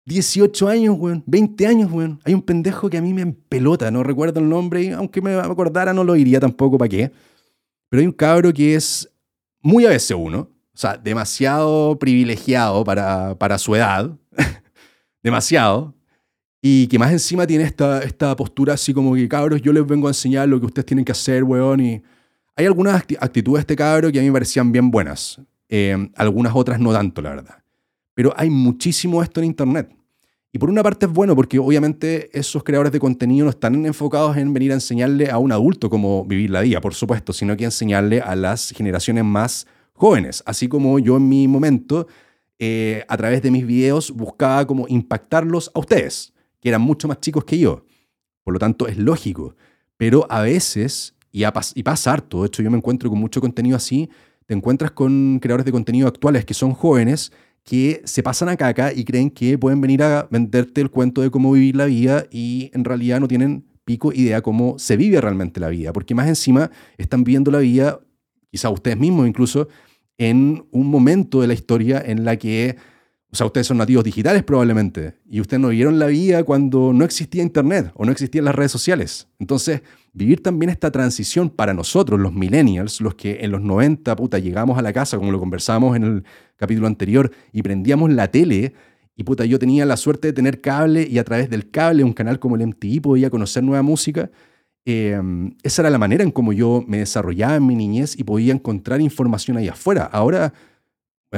18 años, weón, 20 años, weón. Hay un pendejo que a mí me empelota, no recuerdo el nombre, y aunque me acordara no lo diría tampoco, ¿para qué? Pero hay un cabro que es muy a veces uno, o sea, demasiado privilegiado para, para su edad, (laughs) demasiado, y que más encima tiene esta, esta postura así como que, cabros, yo les vengo a enseñar lo que ustedes tienen que hacer, weón, y hay algunas actitudes de este cabro que a mí me parecían bien buenas, eh, algunas otras no tanto, la verdad. Pero hay muchísimo esto en Internet. Y por una parte es bueno porque obviamente esos creadores de contenido no están enfocados en venir a enseñarle a un adulto cómo vivir la vida, por supuesto, sino que enseñarle a las generaciones más jóvenes. Así como yo en mi momento, eh, a través de mis videos, buscaba como impactarlos a ustedes, que eran mucho más chicos que yo. Por lo tanto, es lógico. Pero a veces, y, y pasa harto, de hecho yo me encuentro con mucho contenido así, te encuentras con creadores de contenido actuales que son jóvenes que se pasan a caca y creen que pueden venir a venderte el cuento de cómo vivir la vida y en realidad no tienen pico idea cómo se vive realmente la vida, porque más encima están viendo la vida, quizá ustedes mismos incluso, en un momento de la historia en la que o sea, ustedes son nativos digitales probablemente y ustedes no vivieron la vida cuando no existía Internet o no existían las redes sociales. Entonces, vivir también esta transición para nosotros, los millennials, los que en los 90, puta, llegamos a la casa, como lo conversábamos en el capítulo anterior, y prendíamos la tele, y puta, yo tenía la suerte de tener cable y a través del cable, un canal como el MTV, podía conocer nueva música. Em, esa era la manera en cómo yo me desarrollaba en mi niñez y podía encontrar información ahí afuera. Ahora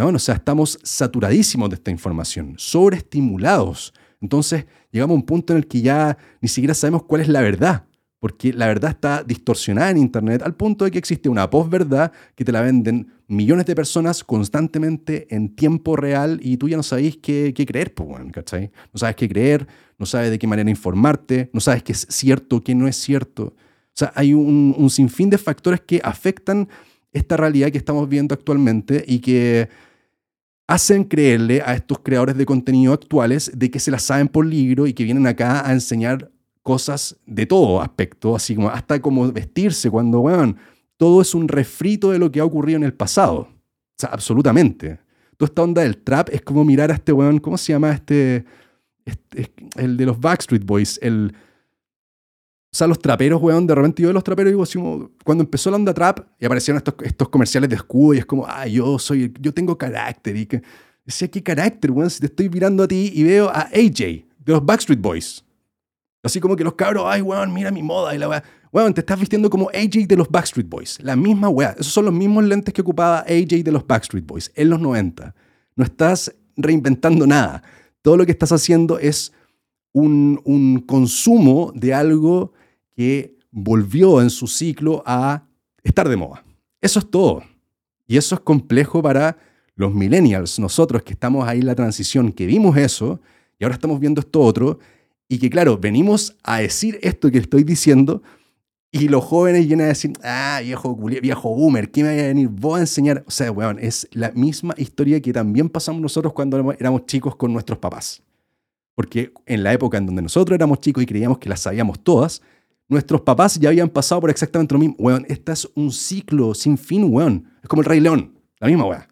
bueno, o sea, estamos saturadísimos de esta información, sobreestimulados. Entonces, llegamos a un punto en el que ya ni siquiera sabemos cuál es la verdad, porque la verdad está distorsionada en Internet al punto de que existe una posverdad que te la venden millones de personas constantemente en tiempo real y tú ya no sabes qué, creer, pues, ¿cachai? No sabes qué creer, no sabes de qué manera informarte, no sabes qué es cierto, qué no es cierto. O sea, hay un, un sinfín de factores que afectan esta realidad que estamos viendo actualmente y que hacen creerle a estos creadores de contenido actuales de que se las saben por libro y que vienen acá a enseñar cosas de todo aspecto, así como hasta como vestirse, cuando, bueno, todo es un refrito de lo que ha ocurrido en el pasado. O sea, absolutamente. Toda esta onda del trap es como mirar a este weón, ¿cómo se llama este, este el de los Backstreet Boys, el o sea, los traperos, weón, de repente yo de los traperos digo así cuando empezó la onda trap y aparecieron estos, estos comerciales de escudo y es como, ah, yo soy, yo tengo carácter y que, decía, ¿qué carácter, weón? Si te estoy mirando a ti y veo a AJ de los Backstreet Boys. Así como que los cabros, ay, weón, mira mi moda y la weá. Weón, te estás vistiendo como AJ de los Backstreet Boys. La misma weá. Esos son los mismos lentes que ocupaba AJ de los Backstreet Boys en los 90. No estás reinventando nada. Todo lo que estás haciendo es un, un consumo de algo que volvió en su ciclo a estar de moda. Eso es todo. Y eso es complejo para los millennials, nosotros que estamos ahí en la transición, que vimos eso y ahora estamos viendo esto otro, y que claro, venimos a decir esto que estoy diciendo, y los jóvenes vienen a decir, ah, viejo, viejo boomer, ¿qué me vaya a venir vos a enseñar? O sea, weón, es la misma historia que también pasamos nosotros cuando éramos chicos con nuestros papás. Porque en la época en donde nosotros éramos chicos y creíamos que las sabíamos todas, Nuestros papás ya habían pasado por exactamente lo mismo. Weón, este es un ciclo sin fin, weón. Es como el Rey León, la misma weá.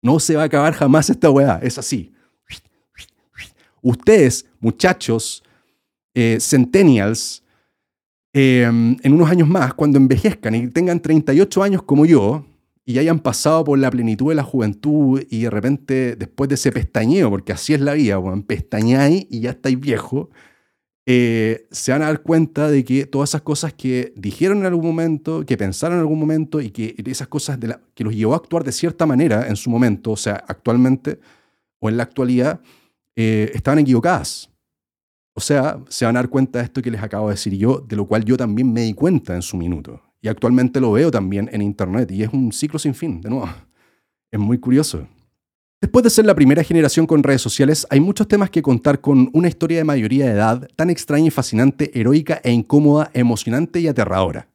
No se va a acabar jamás esta weá, es así. Ustedes, muchachos, eh, centennials, em, en unos años más, cuando envejezcan y tengan 38 años como yo, y hayan pasado por la plenitud de la juventud y de repente, después de ese pestañeo, porque así es la vida, weón, pestañáis y ya estáis viejo, eh, se van a dar cuenta de que todas esas cosas que dijeron en algún momento, que pensaron en algún momento y que esas cosas de la, que los llevó a actuar de cierta manera en su momento, o sea, actualmente o en la actualidad, eh, estaban equivocadas. O sea, se van a dar cuenta de esto que les acabo de decir yo, de lo cual yo también me di cuenta en su minuto. Y actualmente lo veo también en Internet y es un ciclo sin fin, de nuevo. Es muy curioso. Después de ser la primera generación con redes sociales, hay muchos temas que contar con una historia de mayoría de edad tan extraña y fascinante, heroica e incómoda, emocionante y aterradora.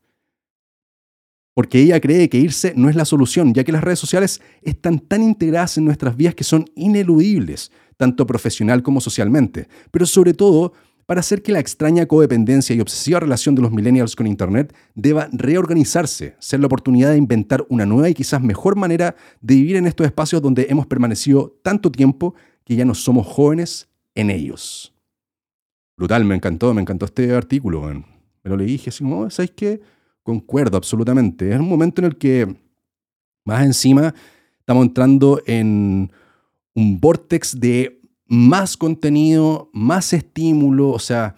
Porque ella cree que irse no es la solución, ya que las redes sociales están tan integradas en nuestras vidas que son ineludibles, tanto profesional como socialmente, pero sobre todo para hacer que la extraña codependencia y obsesiva relación de los millennials con Internet deba reorganizarse, ser la oportunidad de inventar una nueva y quizás mejor manera de vivir en estos espacios donde hemos permanecido tanto tiempo que ya no somos jóvenes en ellos. Brutal, me encantó, me encantó este artículo. Me lo leí y dije así, oh, ¿sabes qué? Concuerdo absolutamente. Es un momento en el que, más encima, estamos entrando en un vortex de más contenido, más estímulo, o sea,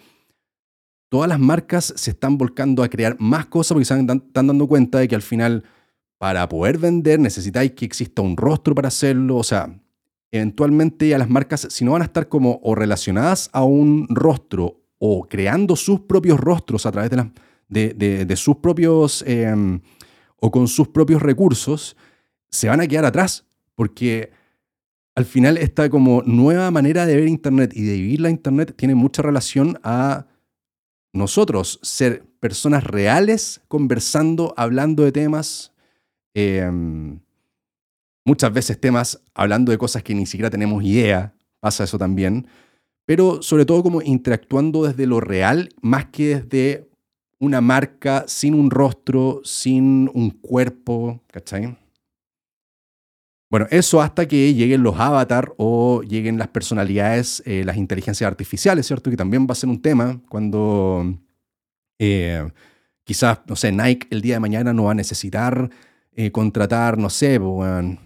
todas las marcas se están volcando a crear más cosas porque se están, dando cuenta de que al final, para poder vender, necesitáis que exista un rostro para hacerlo, o sea, eventualmente ya las marcas, si no van a estar como o relacionadas a un rostro o creando sus propios rostros a través de, la, de, sus propios em, o con sus propios recursos, se van a quedar atrás porque al final esta como nueva manera de ver Internet y de vivir la Internet tiene mucha relación a nosotros ser personas reales conversando, hablando de temas, em, muchas veces temas hablando de cosas que ni siquiera tenemos idea, pasa eso también, pero sobre todo como interactuando desde lo real más que desde una marca sin un rostro, sin un cuerpo, ¿cachai? Bueno, eso hasta que lleguen los avatar o lleguen las personalidades, eh, las inteligencias artificiales, ¿cierto? Que también va a ser un tema cuando eh, quizás, no sé, Nike el día de mañana no va a necesitar eh, contratar, no sé, bueno,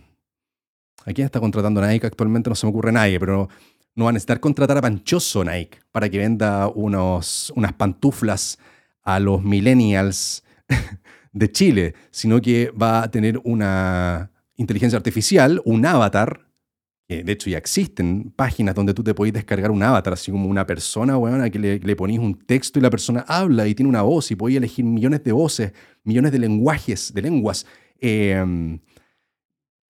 ¿a quién está contratando Nike actualmente? No se me ocurre nadie, pero no va a necesitar contratar a Panchoso Nike para que venda unos, unas pantuflas a los millennials (laughs) de Chile, sino que va a tener una inteligencia artificial, un avatar, de hecho ya existen páginas donde tú te podés descargar un avatar, así como una persona, bueno, a que le, le ponís un texto y la persona habla y tiene una voz y podés elegir millones de voces, millones de lenguajes, de lenguas. Eh,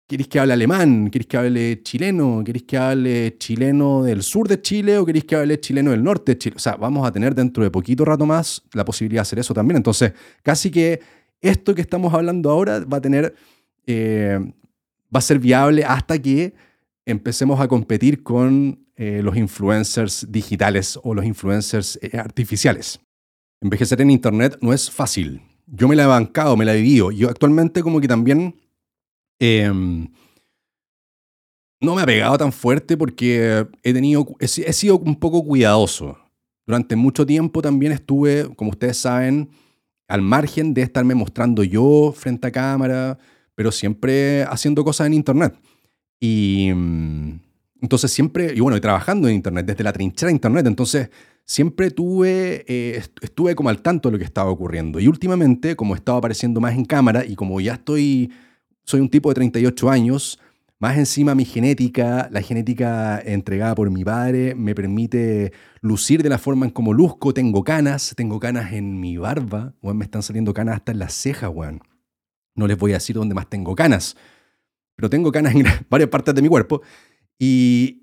¿Queréis que hable alemán? ¿Queréis que hable chileno? ¿Queréis que hable chileno del sur de Chile o queréis que hable chileno del norte de Chile? O sea, vamos a tener dentro de poquito rato más la posibilidad de hacer eso también. Entonces, casi que esto que estamos hablando ahora va a tener, eh, va a ser viable hasta que empecemos a competir con eh, los influencers digitales o los influencers eh, artificiales. Envejecer en Internet no es fácil. Yo me la he bancado, me la he vivido. Yo actualmente como que también Em, no me ha pegado tan fuerte porque he, tenido, he, sido un poco cuidadoso. Durante mucho tiempo también estuve, como ustedes saben, al margen de estarme mostrando yo frente a cámara, pero siempre haciendo cosas en Internet. Y mm, entonces siempre, y bueno, y trabajando en Internet, desde la trinchera de Internet, entonces siempre tuve, eh, estuve como al tanto de lo que estaba ocurriendo. Y últimamente, como estaba apareciendo más en cámara y como ya estoy soy un tipo de 38 años, más encima mi genética, la genética entregada por mi padre, me permite lucir de la forma en como luzco. Tengo canas, tengo canas en mi barba, me están saliendo canas hasta en las cejas, weón. No les voy a decir dónde más tengo canas, pero tengo canas en (laughs) varias partes de mi cuerpo y,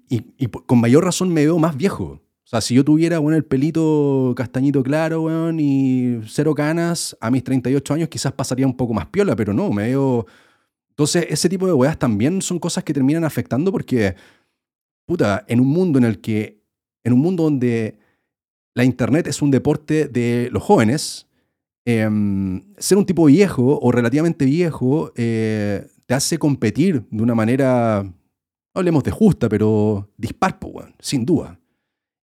con mayor razón me veo más viejo. O sea, si yo tuviera bueno, el pelito castañito claro weón, y cero canas, a mis 38 años quizás pasaría un poco más piola, pero no, me veo entonces, ese tipo de weas también son cosas que terminan afectando porque, puta, en un mundo en el que, en un mundo donde la internet es un deporte de los jóvenes, em, ser un tipo viejo o relativamente viejo eh, te hace competir de una manera, no hablemos de justa, pero dispar, sin duda.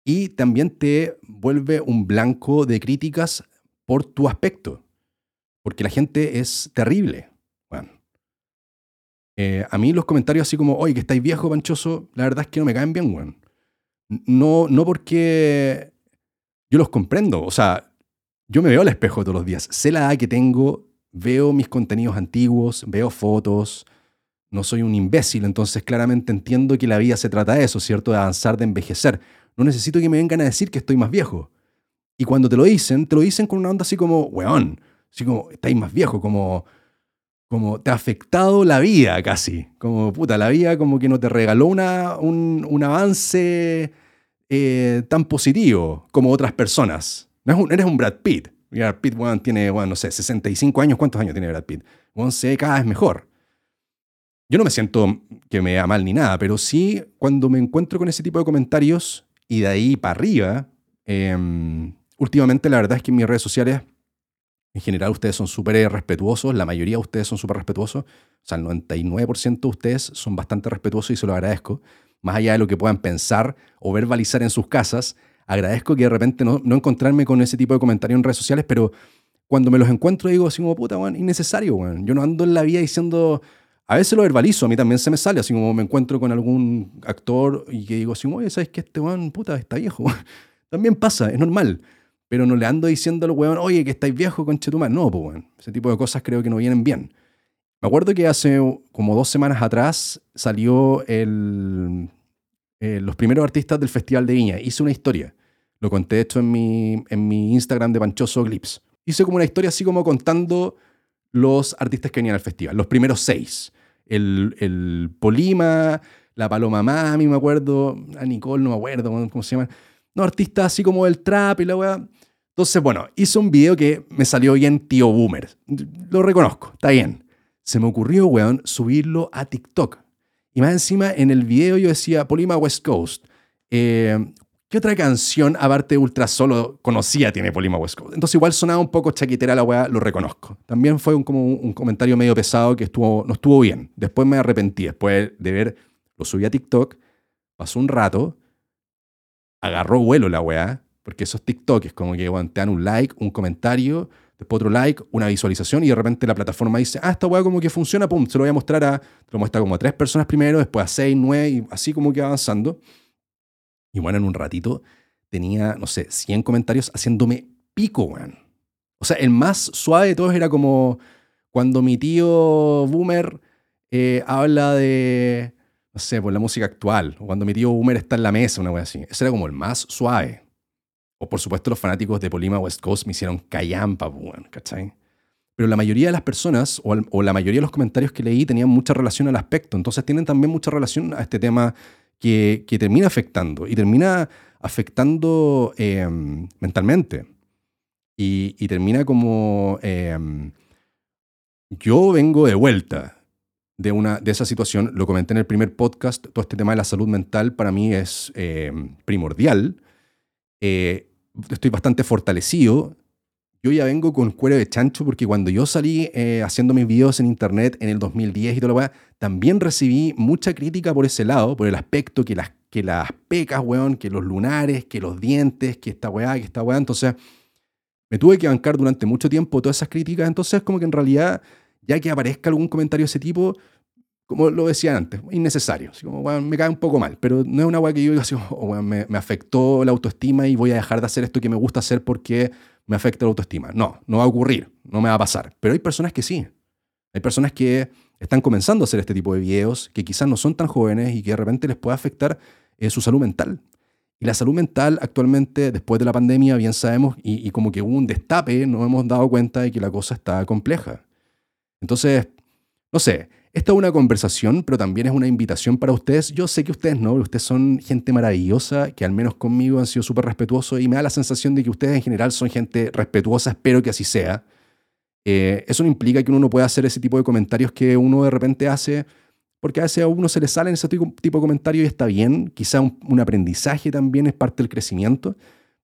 Y también te vuelve un blanco de críticas por tu aspecto, porque la gente es terrible. Eh, a mí los comentarios así como, oye, que estáis viejo, panchoso, la verdad es que no me caen bien, weón. No, no porque yo los comprendo, o sea, yo me veo al espejo todos los días, sé la edad que tengo, veo mis contenidos antiguos, veo fotos, no soy un imbécil, entonces claramente entiendo que la vida se trata de eso, ¿cierto? De avanzar, de envejecer. No necesito que me vengan a decir que estoy más viejo. Y cuando te lo dicen, te lo dicen con una onda así como, weón, así como, estáis más viejo, como como te ha afectado la vida casi. Como puta, la vida como que no te regaló una, un, avance eh, tan positivo como otras personas. No eres un Brad Pitt. Brad Pitt tiene, bueno, no sé, 65 años. ¿Cuántos años tiene Brad Pitt? Bueno, se cada vez mejor. Yo no me siento que me da mal ni nada, pero sí cuando me encuentro con ese tipo de comentarios y de ahí para arriba, em, últimamente la verdad es que en mis redes sociales en general ustedes son súper respetuosos, la mayoría de ustedes son súper respetuosos, o sea, el 99% de ustedes son bastante respetuosos y se lo agradezco. Más allá de lo que puedan pensar o verbalizar en sus casas, agradezco que de repente no, no encontrarme con ese tipo de comentarios en redes sociales, pero cuando me los encuentro digo así como, puta, bueno, innecesario, bueno. Yo no ando en la vida diciendo, a veces lo verbalizo, a mí también se me sale, así como me encuentro con algún actor y que digo así, oye, ¿sabes que este weón, puta, está viejo? (laughs) también pasa, es normal pero no le ando diciendo al weón, oye, que estáis viejo, conchetumar. No, pues weón. Ese tipo de cosas creo que no vienen bien. Me acuerdo que hace como dos semanas atrás salió el, eh, los primeros artistas del Festival de Viña. Hice una historia. Lo conté esto en mi, en mi Instagram de Panchoso Clips. Hice como una historia así como contando los artistas que venían al festival, los primeros seis. El, el Polima, la Paloma Mami, me acuerdo, a Nicole, no me acuerdo cómo se llaman. No, artistas así como el trap y la weá. Entonces, bueno, hice un video que me salió bien tío boomer. Lo reconozco, está bien se me ocurrió, weón, subirlo a TikTok. Y más encima, en el video yo decía, Polima West Coast. Eh, ¿Qué otra canción, aparte de Ultra Solo, conocía tiene Polima West Coast? Entonces igual sonaba un poco chaquitera la weá, lo reconozco. También fue un, como un comentario medio pesado que estuvo, no estuvo bien. Después me arrepentí, después de ver, lo subí a TikTok, pasó un rato, agarró vuelo la weá, porque esos TikTok es como que te dan un like, un comentario, después otro like, una visualización y de repente la plataforma dice, ah, esta weá como que funciona, pum, se lo voy a mostrar a, te lo muestra como a tres personas primero, después a seis, nueve y así como que avanzando. Y bueno, en un ratito tenía, no sé, 100 comentarios haciéndome pico, weón. O sea, el más suave de todos era como cuando mi tío Boomer eh, habla de, no sé, por la música actual, o cuando mi tío Boomer está en la mesa, una weá así. Ese era como el más suave. O por supuesto los fanáticos de Polima West Coast me hicieron callampa, bueno, ¿cachai? Pero la mayoría de las personas, o, la mayoría de los comentarios que leí, tenían mucha relación al aspecto. Entonces tienen también mucha relación a este tema que, termina afectando. Y termina afectando em, mentalmente. Y, termina como... Em, yo vengo de vuelta de, una, de esa situación. Lo comenté en el primer podcast. Todo este tema de la salud mental para mí es em, primordial. Eh, estoy bastante fortalecido. Yo ya vengo con cuero de chancho porque cuando yo salí eh, haciendo mis videos en internet en el 2010 y todo lo weá, también recibí mucha crítica por ese lado, por el aspecto que las, que las pecas, weón, que los lunares, que los dientes, que esta weá, que esta weá. Entonces, me tuve que bancar durante mucho tiempo todas esas críticas. Entonces, como que en realidad, ya que aparezca algún comentario de ese tipo, como lo decía antes, innecesario. Me cae un poco mal, pero no es una weá que yo diga así, (laughs) oh, me, me, afectó la autoestima y voy a dejar de hacer esto que me gusta hacer porque me afecta la autoestima. No, no va a ocurrir, no me va a pasar. Pero hay personas que sí. Hay personas que están comenzando a hacer este tipo de videos, que quizás no son tan jóvenes y que de repente les puede afectar eh, su salud mental. Y la salud mental actualmente, después de la pandemia, bien sabemos, y, y como que hubo un destape, nos hemos dado cuenta de que la cosa está compleja. Entonces, no sé, esta es una conversación, pero también es una invitación para ustedes. Yo sé que ustedes no, ustedes son gente maravillosa, que al menos conmigo han sido súper respetuosos y me da la sensación de que ustedes en general son gente respetuosa, espero que así sea. Eh, eso no implica que uno no pueda hacer ese tipo de comentarios que uno de repente hace, porque a veces a uno se le salen ese tipo de comentarios y está bien, quizá un, aprendizaje también es parte del crecimiento,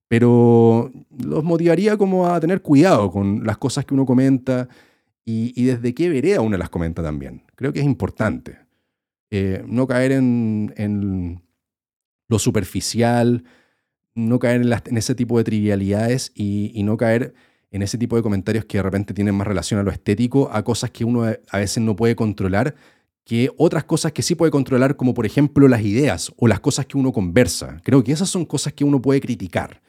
pero los motivaría como a tener cuidado con las cosas que uno comenta y, desde qué vereda uno las comenta también. Creo que es importante. Eh, no caer en, lo superficial, no caer en, ese tipo de trivialidades y, no caer en ese tipo de comentarios que de repente tienen más relación a lo estético, a cosas que uno a veces no puede controlar, que otras cosas que sí puede controlar, como por ejemplo las ideas o las cosas que uno conversa. Creo que esas son cosas que uno puede criticar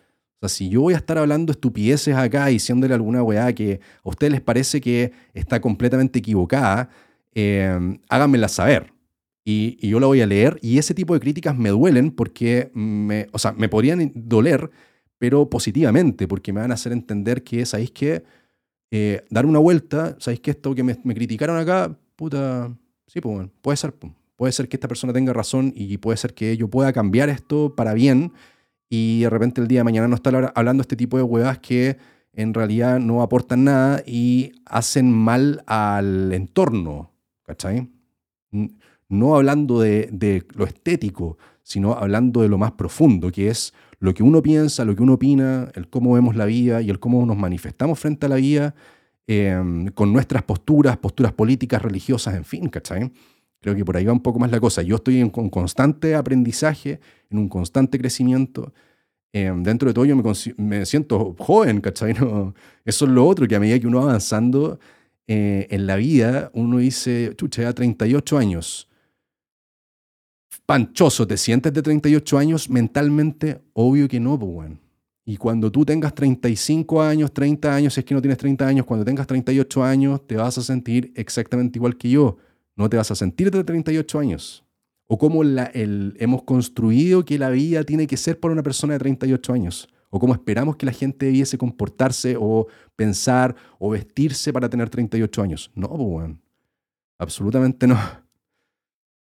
sea, si yo voy a estar hablando estupideces acá, diciéndole alguna weá que a ustedes les parece que está completamente equivocada, eh, háganmela saber. Y, yo la voy a leer y ese tipo de críticas me duelen porque, me, o sea, me podrían doler, pero positivamente, porque me van a hacer entender que, ¿sabéis qué? Eh, dar una vuelta, ¿sabéis que esto que me, criticaron acá, puta, sí, pues, puede ser, puede ser que esta persona tenga razón y puede ser que yo pueda cambiar esto para bien y de repente el día de mañana no está hablando este tipo de huevas que en realidad no aportan nada y hacen mal al entorno, ¿cachai? No hablando de, lo estético, sino hablando de lo más profundo, que es lo que uno piensa, lo que uno opina, el cómo vemos la vida y el cómo nos manifestamos frente a la vida em, con nuestras posturas, posturas políticas, religiosas, en fin, ¿cachai? Creo que por ahí va un poco más la cosa. Yo estoy en un constante aprendizaje, en un constante crecimiento. Em, dentro de todo yo me, siento joven, ¿cachai? (laughs) eso es lo otro, que a medida que uno va avanzando eh, en la vida, uno dice, chucha, ya 38 años. Panchoso, ¿te sientes de 38 años mentalmente? Obvio que no, pues. Y cuando tú tengas 35 años, 30 años, si es que no tienes 30 años, cuando tengas 38 años, te vas a sentir exactamente igual que yo. No te vas a sentir de 38 años. O cómo hemos construido que la vida tiene que ser para una persona de 38 años. O cómo esperamos que la gente debiese comportarse o pensar o vestirse para tener 38 años. No, pues, absolutamente no.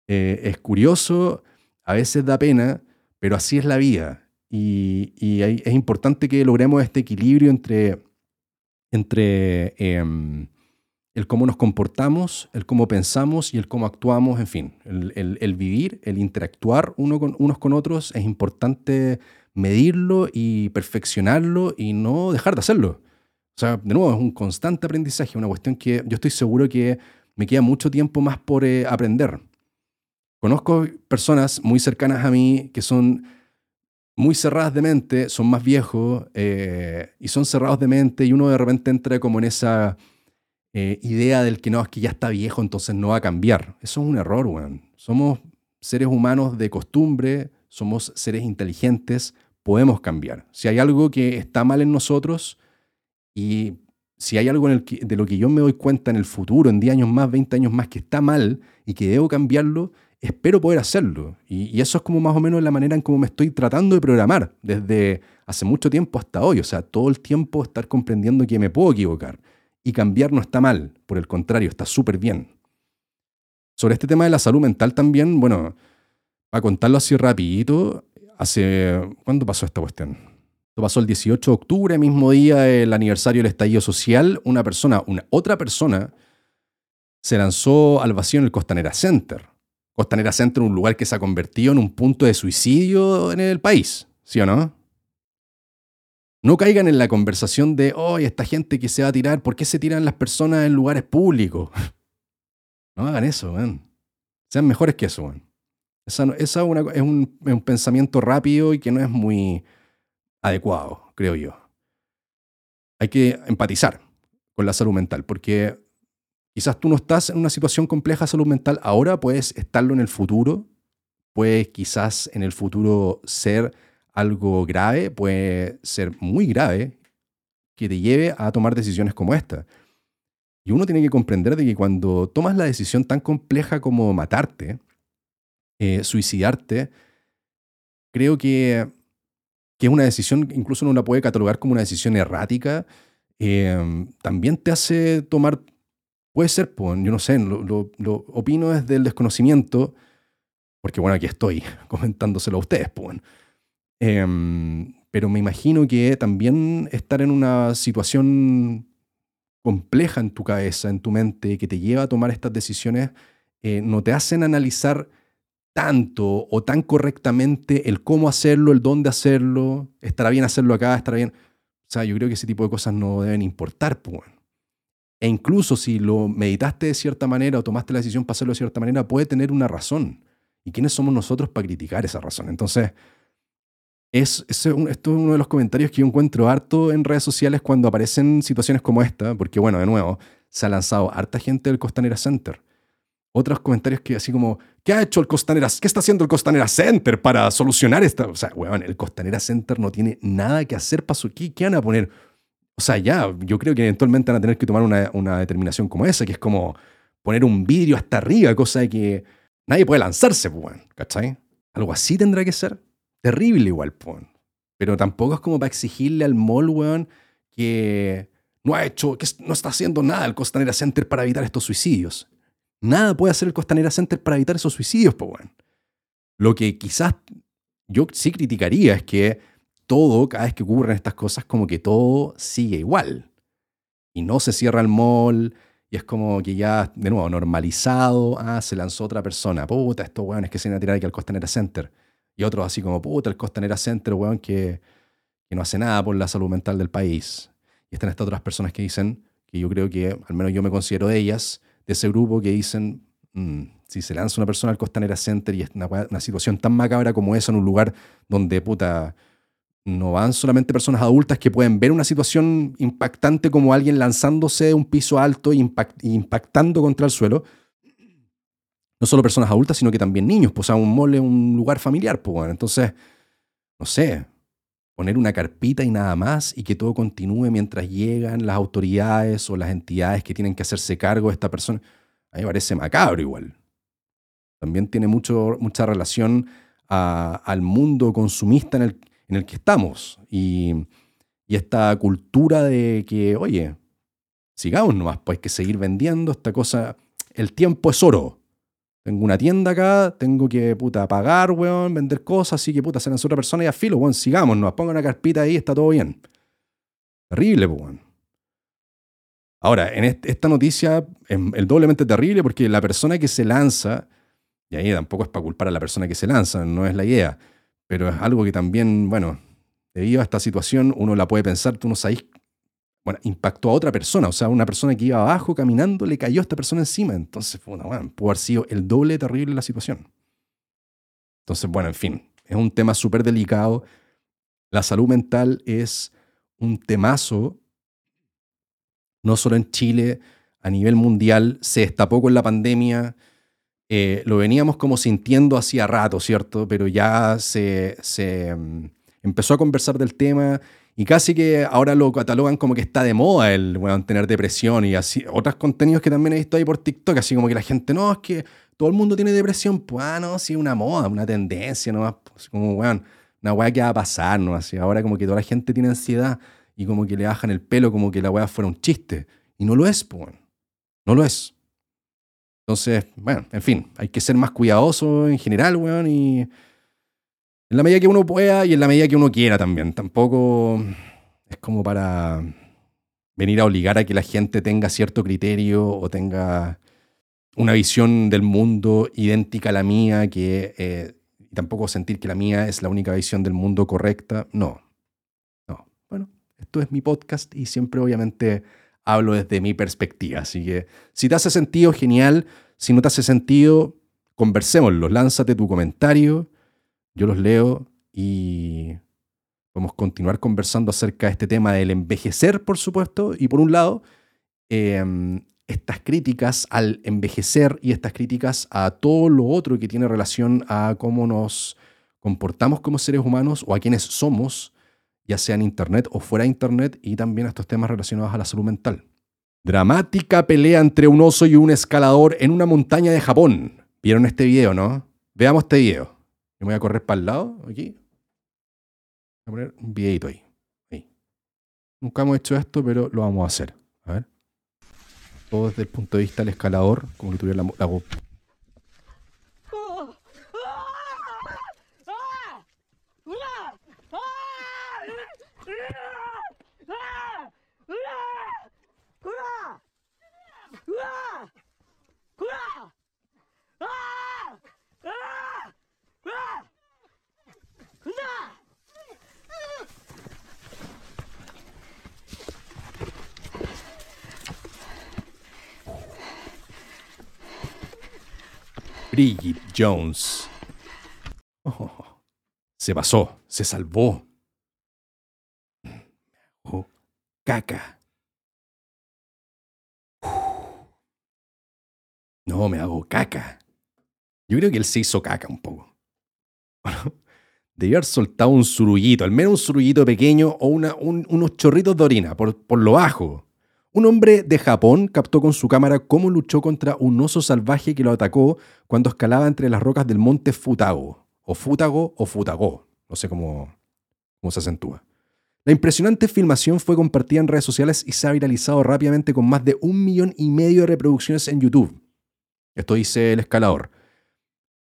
Eh, es curioso, a veces da pena, pero así es la vida. Y, es importante que logremos este equilibrio entre, entre em, el cómo nos comportamos, el cómo pensamos y el cómo actuamos, en fin, el, vivir, el interactuar uno unos con otros, es importante medirlo y perfeccionarlo y no dejar de hacerlo. O sea, de nuevo, es un constante aprendizaje, una cuestión que yo estoy seguro que me queda mucho tiempo más por eh, aprender. Conozco personas muy cercanas a mí que son muy cerradas de mente, son más viejos eh, y son cerrados de mente y uno de repente entra como en esa eh, idea del que no, es que ya está viejo, entonces no va a cambiar. Eso es un error, weón. Somos seres humanos de costumbre, somos seres inteligentes, podemos cambiar. Si hay algo que está mal en nosotros y si hay algo de lo que yo me doy cuenta en el futuro, en 10 años más, 20 años más, que está mal y que debo cambiarlo, espero poder hacerlo. Y, y, eso es como más o menos la manera en cómo me estoy tratando de programar desde hace mucho tiempo hasta hoy. O sea, todo el tiempo estar comprendiendo que me puedo equivocar y cambiar no está mal, por el contrario, está súper bien. Sobre este tema de la salud mental también, bueno, para contarlo así rapidito, hace... ¿Cuándo pasó esta cuestión? Esto pasó el 18 de octubre, mismo día del aniversario del estallido social, una persona, una otra persona, se lanzó al vacío en el Costanera Center. Costanera Center, un lugar que se ha convertido en un punto de suicidio en el país, ¿sí o no? No caigan en la conversación de, oh, esta gente que se va a tirar, ¿por qué se tiran las personas en lugares públicos? (laughs) No hagan eso, man. Sean mejores que eso, man. Esa, es, un, es un pensamiento rápido y que no es muy adecuado, creo yo. Hay que empatizar con la salud mental, porque quizás tú no estás en una situación compleja de salud mental ahora, puedes estarlo en el futuro, puedes quizás en el futuro ser algo grave, puede ser muy grave, que te lleve a tomar decisiones como esta. Y uno tiene que comprender de que cuando tomas la decisión tan compleja como matarte, eh, suicidarte, creo que, que, es una decisión, incluso uno la puede catalogar como una decisión errática, em, también te hace tomar, puede ser, yo no sé, lo, lo, opino desde el desconocimiento, porque bueno, aquí estoy (laughs) comentándoselo a ustedes, pues. Em, pero me imagino que también estar en una situación compleja en tu cabeza, en tu mente, que te lleva a tomar estas decisiones, eh, no te hacen analizar tanto o tan correctamente el cómo hacerlo, el dónde hacerlo, estará bien hacerlo acá, estará bien. O sea, yo creo que ese tipo de cosas no deben importar. Pues. E incluso si lo meditaste de cierta manera o tomaste la decisión para hacerlo de cierta manera, puede tener una razón. ¿Y quiénes somos nosotros para criticar esa razón? Entonces, es, esto es uno de los comentarios que yo encuentro harto en redes sociales cuando aparecen situaciones como esta, porque bueno, de nuevo, se ha lanzado harta gente del Costanera Center. Otros comentarios que así como, ¿qué ha hecho el Costanera? ¿Qué está haciendo el Costanera Center para solucionar esta? O sea, weón, el Costanera Center no tiene nada que hacer para su... ¿Qué, ¿Qué van a poner? O sea, ya, yo creo que eventualmente van a tener que tomar una, una determinación como esa, que es como poner un vidrio hasta arriba, cosa de que nadie puede lanzarse, pues, ¿cachai? Algo así tendrá que ser. Terrible igual. Pero tampoco es como para exigirle al mall, weón, que no ha hecho, que no está haciendo nada el Costanera Center para evitar estos suicidios. Nada puede hacer el Costanera Center para evitar esos suicidios, pues, weón. Lo que quizás yo sí criticaría es que todo, cada vez que ocurren estas cosas, como que todo sigue igual. Y no se cierra el mall, y es como que ya, de nuevo, normalizado. Ah, se lanzó otra persona. Puta, estos weones que se van a tirar aquí al Costanera Center. Y otros así como, puta, el Costanera Center, weón, que, que no hace nada por la salud mental del país. Y están estas otras personas que dicen, que yo creo que, al menos yo me considero de ellas, de ese grupo que dicen, mm, si se lanza una persona al Costanera Center y es una, situación tan macabra como esa en un lugar donde, puta, no van solamente personas adultas que pueden ver una situación impactante como alguien lanzándose de un piso alto e impactando contra el suelo, no solo personas adultas, sino que también niños, pues a un mole, un lugar familiar, pues bueno. Entonces, no sé, poner una carpita y nada más y que todo continúe mientras llegan las autoridades o las entidades que tienen que hacerse cargo de esta persona. A mí me parece macabro igual. También tiene mucho, mucha relación al mundo consumista en el, en el que estamos y, y, esta cultura de que, oye, sigamos nomás, pues hay que seguir vendiendo esta cosa. El tiempo es oro. Tengo una tienda acá, tengo que, puta, pagar, weón, vender cosas, así que, puta, se otra persona y a filo, weón, sigamos, nos ponga una carpita ahí, está todo bien. Terrible, pues, weón. Ahora, en esta noticia es el doblemente terrible porque la persona que se lanza, y ahí tampoco es para culpar a la persona que se lanza, no es la idea, pero es algo que también, bueno, debido a esta situación, uno la puede pensar, tú no sabes bueno, impactó a otra persona. O sea, una persona que iba abajo caminando le cayó a esta persona encima. Entonces, bueno, pudo haber sido el doble de terrible la situación. Entonces, bueno, en fin, es un tema súper delicado. La salud mental es un temazo, no solo en Chile, a nivel mundial. Se destapó con la pandemia. Eh, lo veníamos como sintiendo hacía rato, ¿cierto? Pero ya se, se mm, empezó a conversar del tema y casi que ahora lo catalogan como que está de moda el bueno, tener depresión y así. Otros contenidos que también he visto ahí por TikTok, así como que la gente, no, es que todo el mundo tiene depresión. Pues, ah, no, sí, una moda, una tendencia, ¿no? Pues, como, weón, una weá que va a pasar, ¿no? Así, ahora como que toda la gente tiene ansiedad y como que le bajan el pelo como que la weá fuera un chiste. Y no lo es, pues, no lo es. Entonces, bueno, en fin, hay que ser más cuidadoso en general, weón, y en la medida que uno pueda y en la medida que uno quiera también. Tampoco es como para venir a obligar a que la gente tenga cierto criterio o tenga una visión del mundo idéntica a la mía, que eh, tampoco sentir que la mía es la única visión del mundo correcta. No, no. Bueno, esto es mi podcast y siempre obviamente hablo desde mi perspectiva. Así que si te hace sentido, genial. Si no te hace sentido, conversémoslo. Lánzate tu comentario yo los leo y podemos continuar conversando acerca de este tema del envejecer, por supuesto, y por un lado, em, estas críticas al envejecer y estas críticas a todo lo otro que tiene relación a cómo nos comportamos como seres humanos o a quienes somos, ya sea en Internet o fuera de Internet, y también a estos temas relacionados a la salud mental. Dramática pelea entre un oso y un escalador en una montaña de Japón. ¿Vieron este video, no? Veamos este video me voy a correr para el lado, aquí. Voy a poner un videito ahí. Nunca hemos hecho esto, pero lo vamos a hacer. A ver. Todo desde el punto de vista del escalador, como que tuviera la, la Bridget Jones. Oh, se pasó, se salvó. Oh, caca. No, me hago caca. Yo creo que él se hizo caca un poco. Bueno, debió haber soltado un surullito, al menos un surullito pequeño o una, unos chorritos de orina por, por lo bajo. Un hombre de Japón captó con su cámara cómo luchó contra un oso salvaje que lo atacó cuando escalaba entre las rocas del monte Futago, o Futago o Futago, no sé cómo, cómo se acentúa. La impresionante filmación fue compartida en redes sociales y se ha viralizado rápidamente con más de un millón y medio de reproducciones en YouTube. Esto dice el escalador.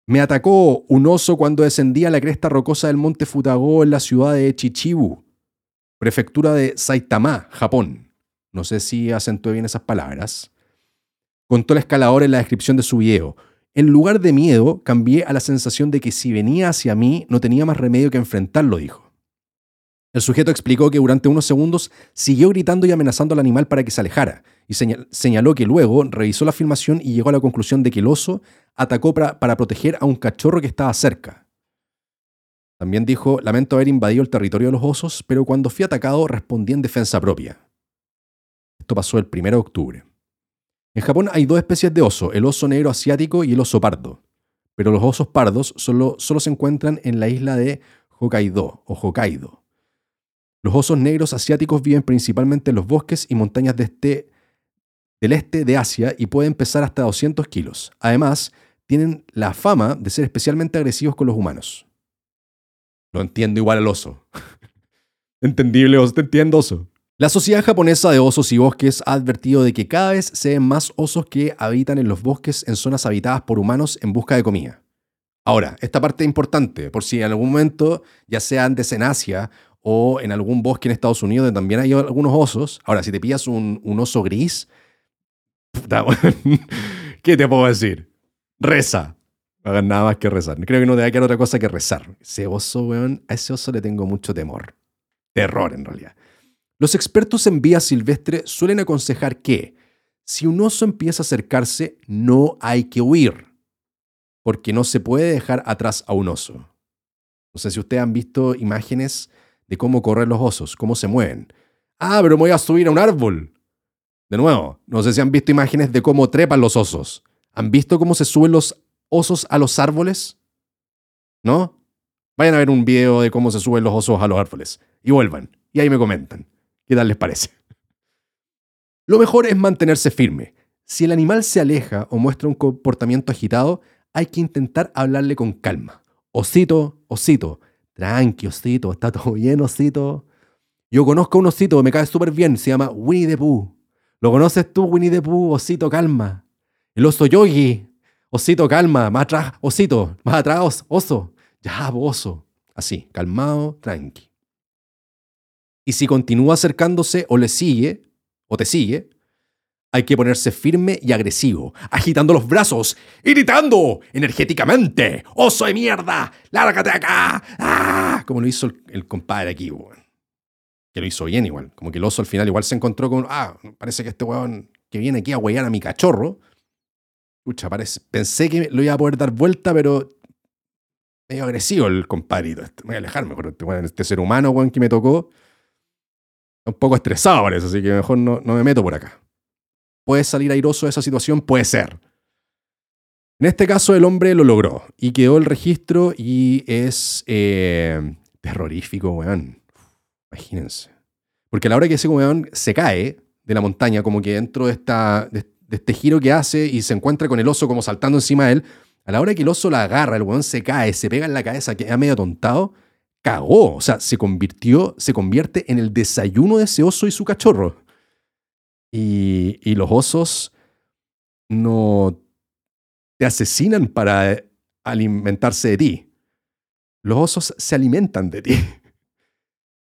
Me atacó un oso cuando descendía la cresta rocosa del monte Futago en la ciudad de Chichibu, prefectura de Saitama, Japón no sé si acentué bien esas palabras, contó el escalador en la descripción de su video. En lugar de miedo, cambié a la sensación de que si venía hacia mí no tenía más remedio que enfrentarlo, dijo. El sujeto explicó que durante unos segundos siguió gritando y amenazando al animal para que se alejara, y señaló que luego revisó la filmación y llegó a la conclusión de que el oso atacó para, para proteger a un cachorro que estaba cerca. También dijo, lamento haber invadido el territorio de los osos, pero cuando fui atacado respondí en defensa propia. Esto pasó el 1 de octubre. En Japón hay dos especies de oso, el oso negro asiático y el oso pardo. Pero los osos pardos solo, solo se encuentran en la isla de Hokkaido o Hokkaido. Los osos negros asiáticos viven principalmente en los bosques y montañas este, del este de Asia y pueden pesar hasta 200 kilos. Además, tienen la fama de ser especialmente agresivos con los humanos. Lo entiendo igual al oso. (laughs) Entendible, oso, te entiendo, oso. La Sociedad Japonesa de Osos y Bosques ha advertido de que cada vez se ven más osos que habitan en los bosques en zonas habitadas por humanos en busca de comida. Ahora, esta parte es importante, por si en algún momento, ya sea antes en Asia o en algún bosque en Estados Unidos, donde también hay algunos osos. Ahora, si te pillas un, oso gris, (laughs) ¿qué te puedo decir? Reza. No hagan nada más que rezar. Creo que no te va a quedar otra cosa que rezar. Ese oso, weón, a ese oso le tengo mucho temor. Terror, en realidad. Los expertos en vía silvestre suelen aconsejar que si un oso empieza a acercarse, no hay que huir, porque no se puede dejar atrás a un oso. No sé si ustedes han visto imágenes de cómo corren los osos, cómo se mueven. Ah, pero me voy a subir a un árbol. De nuevo, no sé si han visto imágenes de cómo trepan los osos. ¿Han visto cómo se suben los osos a los árboles? ¿No? Vayan a ver un video de cómo se suben los osos a los árboles y vuelvan. Y ahí me comentan. ¿Qué tal les parece? Lo mejor es mantenerse firme. Si el animal se aleja o muestra un comportamiento agitado, hay que intentar hablarle con calma. Osito, osito, tranqui, osito, está todo bien, osito. Yo conozco a un osito, me cae súper bien, se llama Winnie the Pooh. ¿Lo conoces tú, Winnie the Pooh? Osito, calma. El oso yogi. Osito, calma. Más atrás, osito. Más atrás, oso. Ya, oso. Así, calmado, tranqui. Y si continúa acercándose o le sigue, o te sigue, hay que ponerse firme y agresivo, agitando los brazos y gritando energéticamente: ¡Oso de mierda! ¡Lárgate acá! ¡Ah! Como lo hizo el, compadre aquí, weón. Que lo hizo bien igual. Como que el oso al final igual se encontró con: ¡Ah! Parece que este weón que viene aquí a huellar a mi cachorro. Pucha, parece, pensé que lo iba a poder dar vuelta, pero medio agresivo el compadrito. Este. Voy a alejar mejor. Este, este ser humano, weón, que me tocó un poco estresado parece, así que mejor no, me meto por acá. ¿Puede salir airoso de esa situación? Puede ser. En este caso el hombre lo logró y quedó el registro y es eh, terrorífico, weón. Imagínense. Porque a la hora que ese weón se cae de la montaña, como que dentro de, esta, de, este giro que hace y se encuentra con el oso como saltando encima de él, a la hora que el oso la agarra, el weón se cae, se pega en la cabeza, queda medio tontado, cagó, o sea, se convirtió, se convierte en el desayuno de ese oso y su cachorro. Y, y los osos no te asesinan para alimentarse de ti. Los osos se alimentan de ti.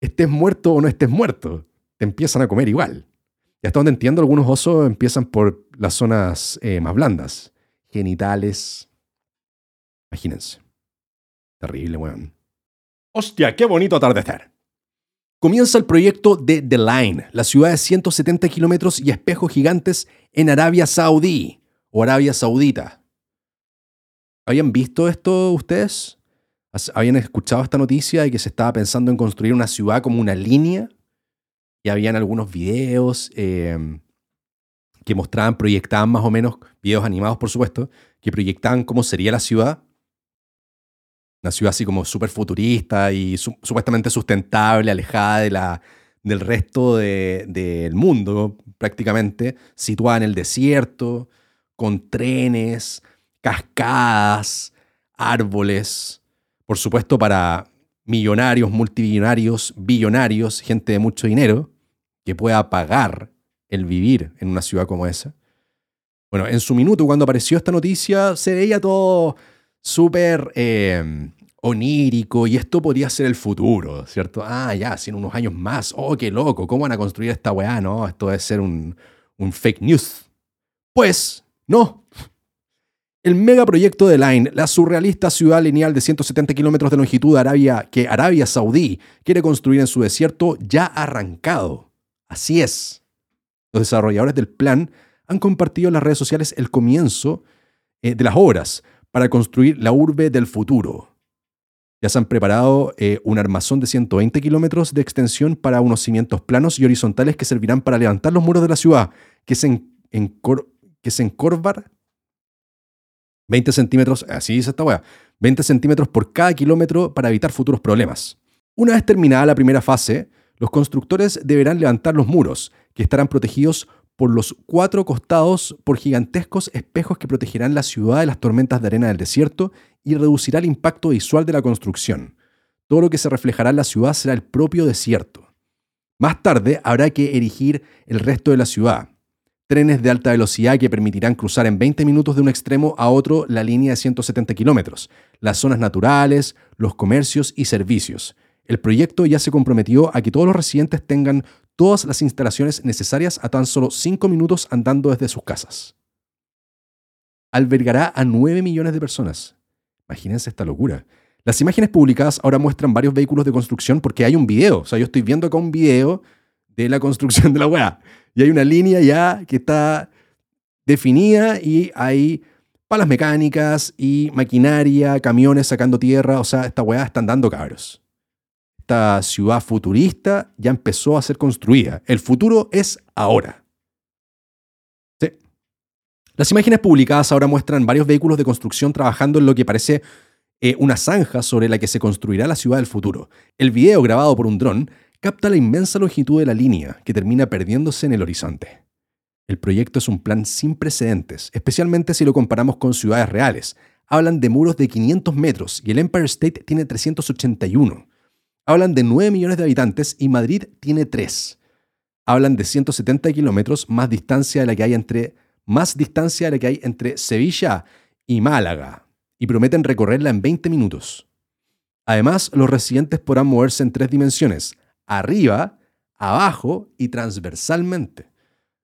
Estés muerto o no estés muerto, te empiezan a comer igual. Y hasta donde entiendo, algunos osos empiezan por las zonas eh, más blandas, genitales. Imagínense. Terrible, weón. Hostia, qué bonito atardecer. Comienza el proyecto de The Line, la ciudad de 170 kilómetros y espejos gigantes en Arabia Saudí o Arabia Saudita. ¿Habían visto esto ustedes? ¿Habían escuchado esta noticia de que se estaba pensando en construir una ciudad como una línea? Y habían algunos videos em, que mostraban, proyectaban más o menos, videos animados por supuesto, que proyectaban cómo sería la ciudad una ciudad así como súper futurista y supuestamente sustentable, alejada de la, del resto del mundo prácticamente, situada en el desierto, con trenes, cascadas, árboles, por supuesto para millonarios, multimillonarios, billonarios, gente de mucho dinero, que pueda pagar el vivir en una ciudad como esa. Bueno, en su minuto, cuando apareció esta noticia, se veía todo súper eh, onírico y esto podría ser el futuro, ¿cierto? Ah, ya, si en unos años más, oh, qué loco, ¿cómo van a construir esta weá? No, esto debe ser un, un fake news. Pues, no. El megaproyecto de Line, la surrealista ciudad lineal de 170 kilómetros de longitud de Arabia, que Arabia Saudí quiere construir en su desierto, ya arrancado. Así es. Los desarrolladores del plan han compartido en las redes sociales el comienzo eh, de las obras, para construir la urbe del futuro. Ya se han preparado eh, un armazón de 120 kilómetros de extensión para unos cimientos planos y horizontales que servirán para levantar los muros de la ciudad, que se, encorvar 20 centímetros, así dice esta weá, 20 centímetros por cada kilómetro para evitar futuros problemas. Una vez terminada la primera fase, Los constructores deberán levantar los muros, que estarán protegidos por los cuatro costados por gigantescos espejos que protegerán la ciudad de las tormentas de arena del desierto y reducirá el impacto visual de la construcción. Todo lo que se reflejará en la ciudad será el propio desierto. Más tarde habrá que erigir el resto de la ciudad. Trenes de alta velocidad que permitirán cruzar en 20 minutos de un extremo a otro la línea de 170 kilómetros, las zonas naturales, los comercios y servicios. El proyecto ya se comprometió a que todos los residentes tengan todas las instalaciones necesarias a tan solo 5 minutos andando desde sus casas. Albergará a 9 millones de personas. Imagínense esta locura. Las imágenes publicadas ahora muestran varios vehículos de construcción porque hay un video. O sea, yo estoy viendo acá un video de la construcción de la weá. Y hay una línea ya que está definida y hay palas mecánicas y maquinaria, camiones sacando tierra. O sea, esta weá está andando cabros. Esta ciudad futurista ya empezó a ser construida. El futuro es ahora. Las imágenes publicadas ahora muestran varios vehículos de construcción trabajando en lo que parece eh, una zanja sobre la que se construirá la ciudad del futuro. El video grabado por un dron capta la inmensa longitud de la línea que termina perdiéndose en el horizonte. El proyecto es un plan sin precedentes, especialmente si lo comparamos con ciudades reales. Hablan de muros de 500 metros y el Empire State tiene 381. Hablan de 9 millones de habitantes y Madrid tiene 3. Hablan de 170 kilómetros más distancia de la que hay entre más distancia de la que hay entre Sevilla y Málaga, y prometen recorrerla en 20 minutos. Además, los residentes podrán moverse en tres dimensiones, arriba, abajo y transversalmente.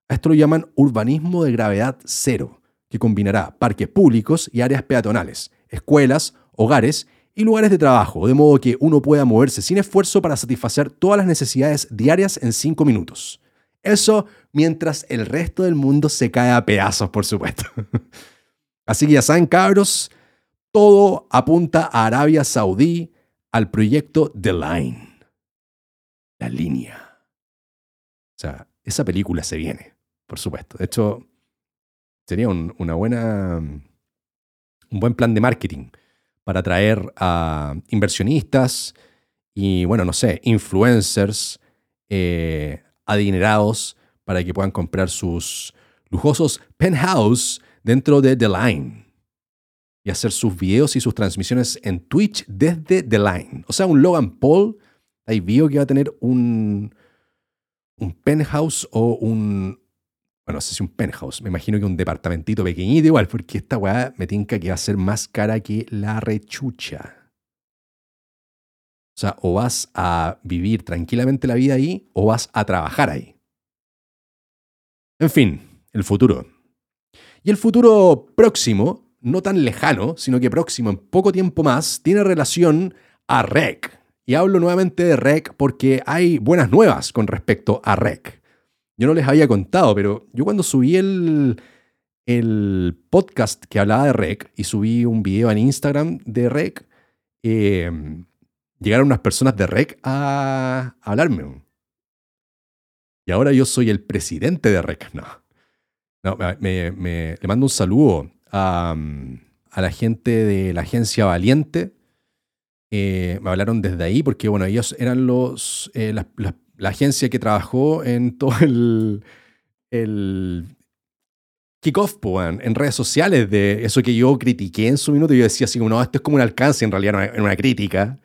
Esto lo llaman urbanismo de gravedad cero, que combinará parques públicos y áreas peatonales, escuelas, hogares y lugares de trabajo, de modo que uno pueda moverse sin esfuerzo para satisfacer todas las necesidades diarias en 5 minutos. Eso mientras el resto del mundo se cae a pedazos, por supuesto. (laughs) Así que ya saben, cabros, todo apunta a Arabia Saudí, al proyecto The Line. La línea. O sea, esa película se viene, por supuesto. De hecho, sería un, una buena, un buen plan de marketing para atraer a inversionistas y, bueno, no sé, influencers eh, adinerados para que puedan comprar sus lujosos penthouse dentro de The Line y hacer sus videos y sus transmisiones en Twitch desde The Line. O sea, un Logan Paul, ahí vio que va a tener un, un penthouse o un... Bueno, no sé si un penthouse, me imagino que un departamentito pequeñito igual, porque esta weá me tinca que va a ser más cara que la rechucha. O sea, o vas a vivir tranquilamente la vida ahí o vas a trabajar ahí. En fin, el futuro. Y el futuro próximo no tan lejano, sino que próximo en poco tiempo más, tiene relación a REC. Y hablo nuevamente de REC porque hay buenas nuevas con respecto a REC. Yo no les había contado, pero yo cuando subí el, el podcast que hablaba de REC y subí un video en Instagram de REC, em, llegaron unas personas de REC a, hablarme. Y ahora yo soy el presidente de REC. (laughs) No. no me, le mando un saludo a, la gente de la agencia Valiente. Eh, me hablaron desde ahí porque, bueno, ellos eran los, eh, la, agencia que trabajó en todo el, el kickoff en redes sociales de eso que yo critiqué en su minuto. Yo decía así como, no, esto es como un alcance, en realidad era una, crítica.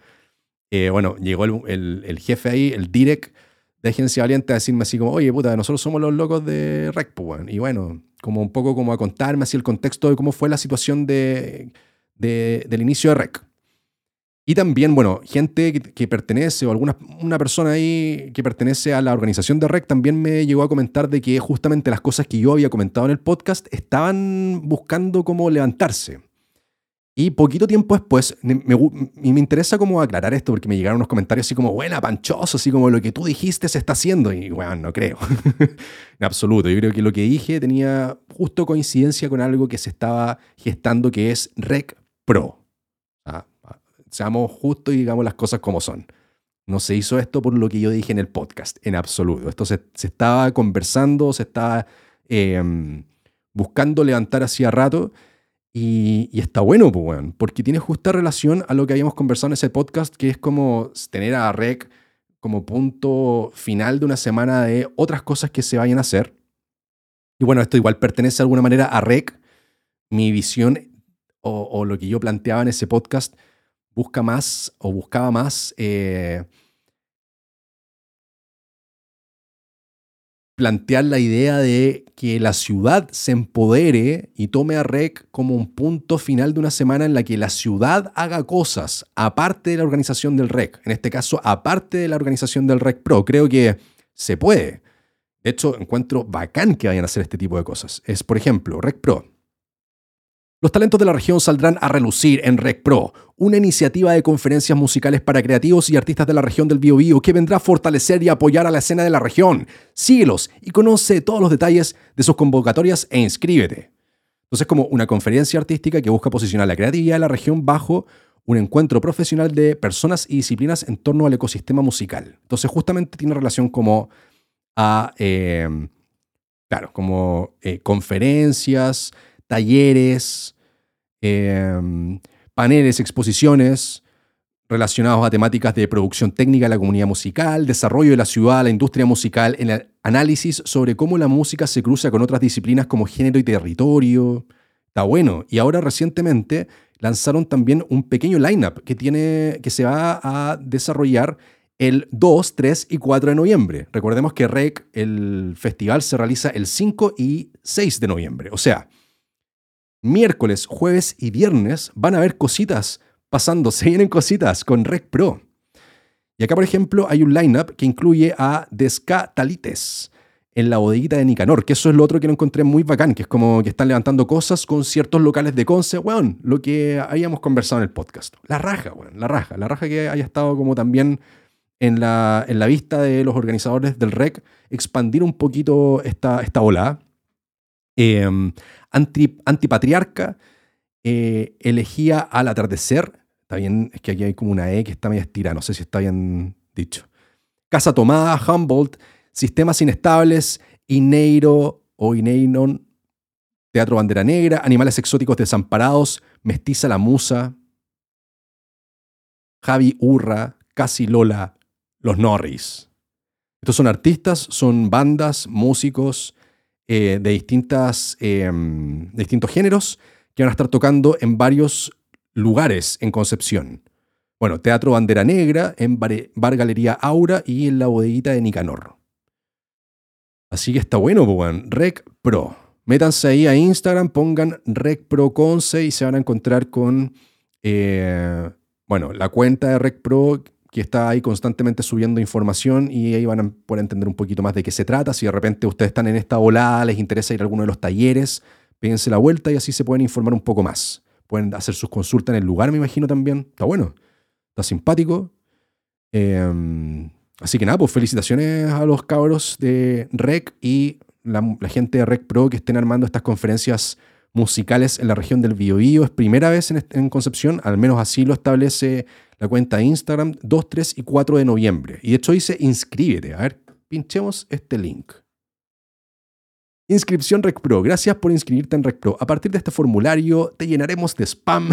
Eh, bueno, llegó el, jefe ahí, el direct de Agencia Valiente, a decirme así como, oye, puta, nosotros somos los locos de Rec, y bueno, como un poco como a contarme así el contexto de cómo fue la situación de, del inicio de REC. Y también, bueno, gente que, pertenece o alguna una persona ahí que pertenece a la organización de REC también me llegó a comentar de que justamente las cosas que yo había comentado en el podcast estaban buscando cómo levantarse. Y poquito tiempo después, me, me, interesa como aclarar esto porque me llegaron unos comentarios así como, buena, panchoso, así como lo que tú dijiste se está haciendo. Y bueno, no creo. (laughs) en absoluto. Yo creo que lo que dije tenía justo coincidencia con algo que se estaba gestando que es Rec Pro. Seamos justos y digamos las cosas como son. No se hizo esto por lo que yo dije en el podcast, en absoluto. Esto se, estaba conversando, se estaba em, buscando levantar hacía rato y, está bueno, pues, porque tiene justa relación a lo que habíamos conversado en ese podcast, que es como tener a Rec como punto final de una semana de otras cosas que se vayan a hacer. Y bueno, esto igual pertenece de alguna manera a REC. Mi visión o, lo que yo planteaba en ese podcast busca más o buscaba más eh, plantear la idea de que la ciudad se empodere y tome a REC como un punto final de una semana en la que la ciudad haga cosas aparte de la organización del REC. En este caso, aparte de la organización del REC Pro. Creo que se puede. De hecho, encuentro bacán que vayan a hacer este tipo de cosas. Es, por ejemplo, REC Pro los talentos de la región saldrán a relucir en Rec Pro, una iniciativa de conferencias musicales para creativos y artistas de la región del Biobío que vendrá a fortalecer y apoyar a la escena de la región. Síguelos y conoce todos los detalles de sus convocatorias e inscríbete. Entonces, es como una conferencia artística que busca posicionar la creatividad de la región bajo un encuentro profesional de personas y disciplinas en torno al ecosistema musical. Entonces, justamente tiene relación como a, eh, claro, como eh, conferencias, talleres, em, paneles, exposiciones relacionados a temáticas de producción técnica de la comunidad musical, desarrollo de la ciudad, la industria musical, el análisis sobre cómo la música se cruza con otras disciplinas como género y territorio. Está bueno. Y ahora recientemente lanzaron también un pequeño lineup que tiene que se va a desarrollar el 2, 3 y 4 de noviembre. Recordemos que REC, el festival, se realiza el 5 y 6 de noviembre. O sea, miércoles, jueves y viernes van a haber cositas pasando, (laughs) se vienen cositas con Rec Pro. Y acá, por ejemplo, hay un lineup que incluye a Descatalites en la bodeguita de Nicanor, que eso es lo otro que no encontré muy bacán, que es como que están levantando cosas con ciertos locales de Conce, weón, lo que habíamos conversado en el podcast. La raja, weón, la raja, la raja que haya estado como también en la, en la vista de los organizadores del REC, expandir un poquito esta, esta ola. Em, antipatriarca, eh, elegía al atardecer. Está bien, es que aquí hay como una E que está medio estirada, no sé si está bien dicho. Casa Tomada, Humboldt, Sistemas Inestables, Ineiro o Ineinon, Teatro Bandera Negra, Animales Exóticos Desamparados, Mestiza la Musa, Javi Urra, Casi Lola, Los Norris. Estos son artistas, son bandas, músicos, eh, de, distintas, em, distintos géneros que van a estar tocando en varios lugares en Concepción. Bueno, Teatro Bandera Negra, en Bar, Galería Aura y en la bodeguita de Nicanor. Así que está bueno, pues, Rec Pro. Métanse ahí a Instagram, pongan Rec Pro Conce y se van a encontrar con, eh, bueno, la cuenta de Rec Pro que está ahí constantemente subiendo información y ahí van a poder entender un poquito más de qué se trata. Si de repente ustedes están en esta volada, les interesa ir a alguno de los talleres, péguense la vuelta y así se pueden informar un poco más. Pueden hacer sus consultas en el lugar, me imagino también. Está bueno, está simpático. Em, así que nada, pues felicitaciones a los cabros de REC y la, gente de REC Pro que estén armando estas conferencias musicales en la región del Biobío. Es primera vez en, en Concepción, al menos así lo establece la cuenta de Instagram 2, 3 y 4 de noviembre. Y de hecho dice inscríbete. A ver, pinchemos este link. Inscripción RecPro. Gracias por inscribirte en RecPro. A partir de este formulario te llenaremos de spam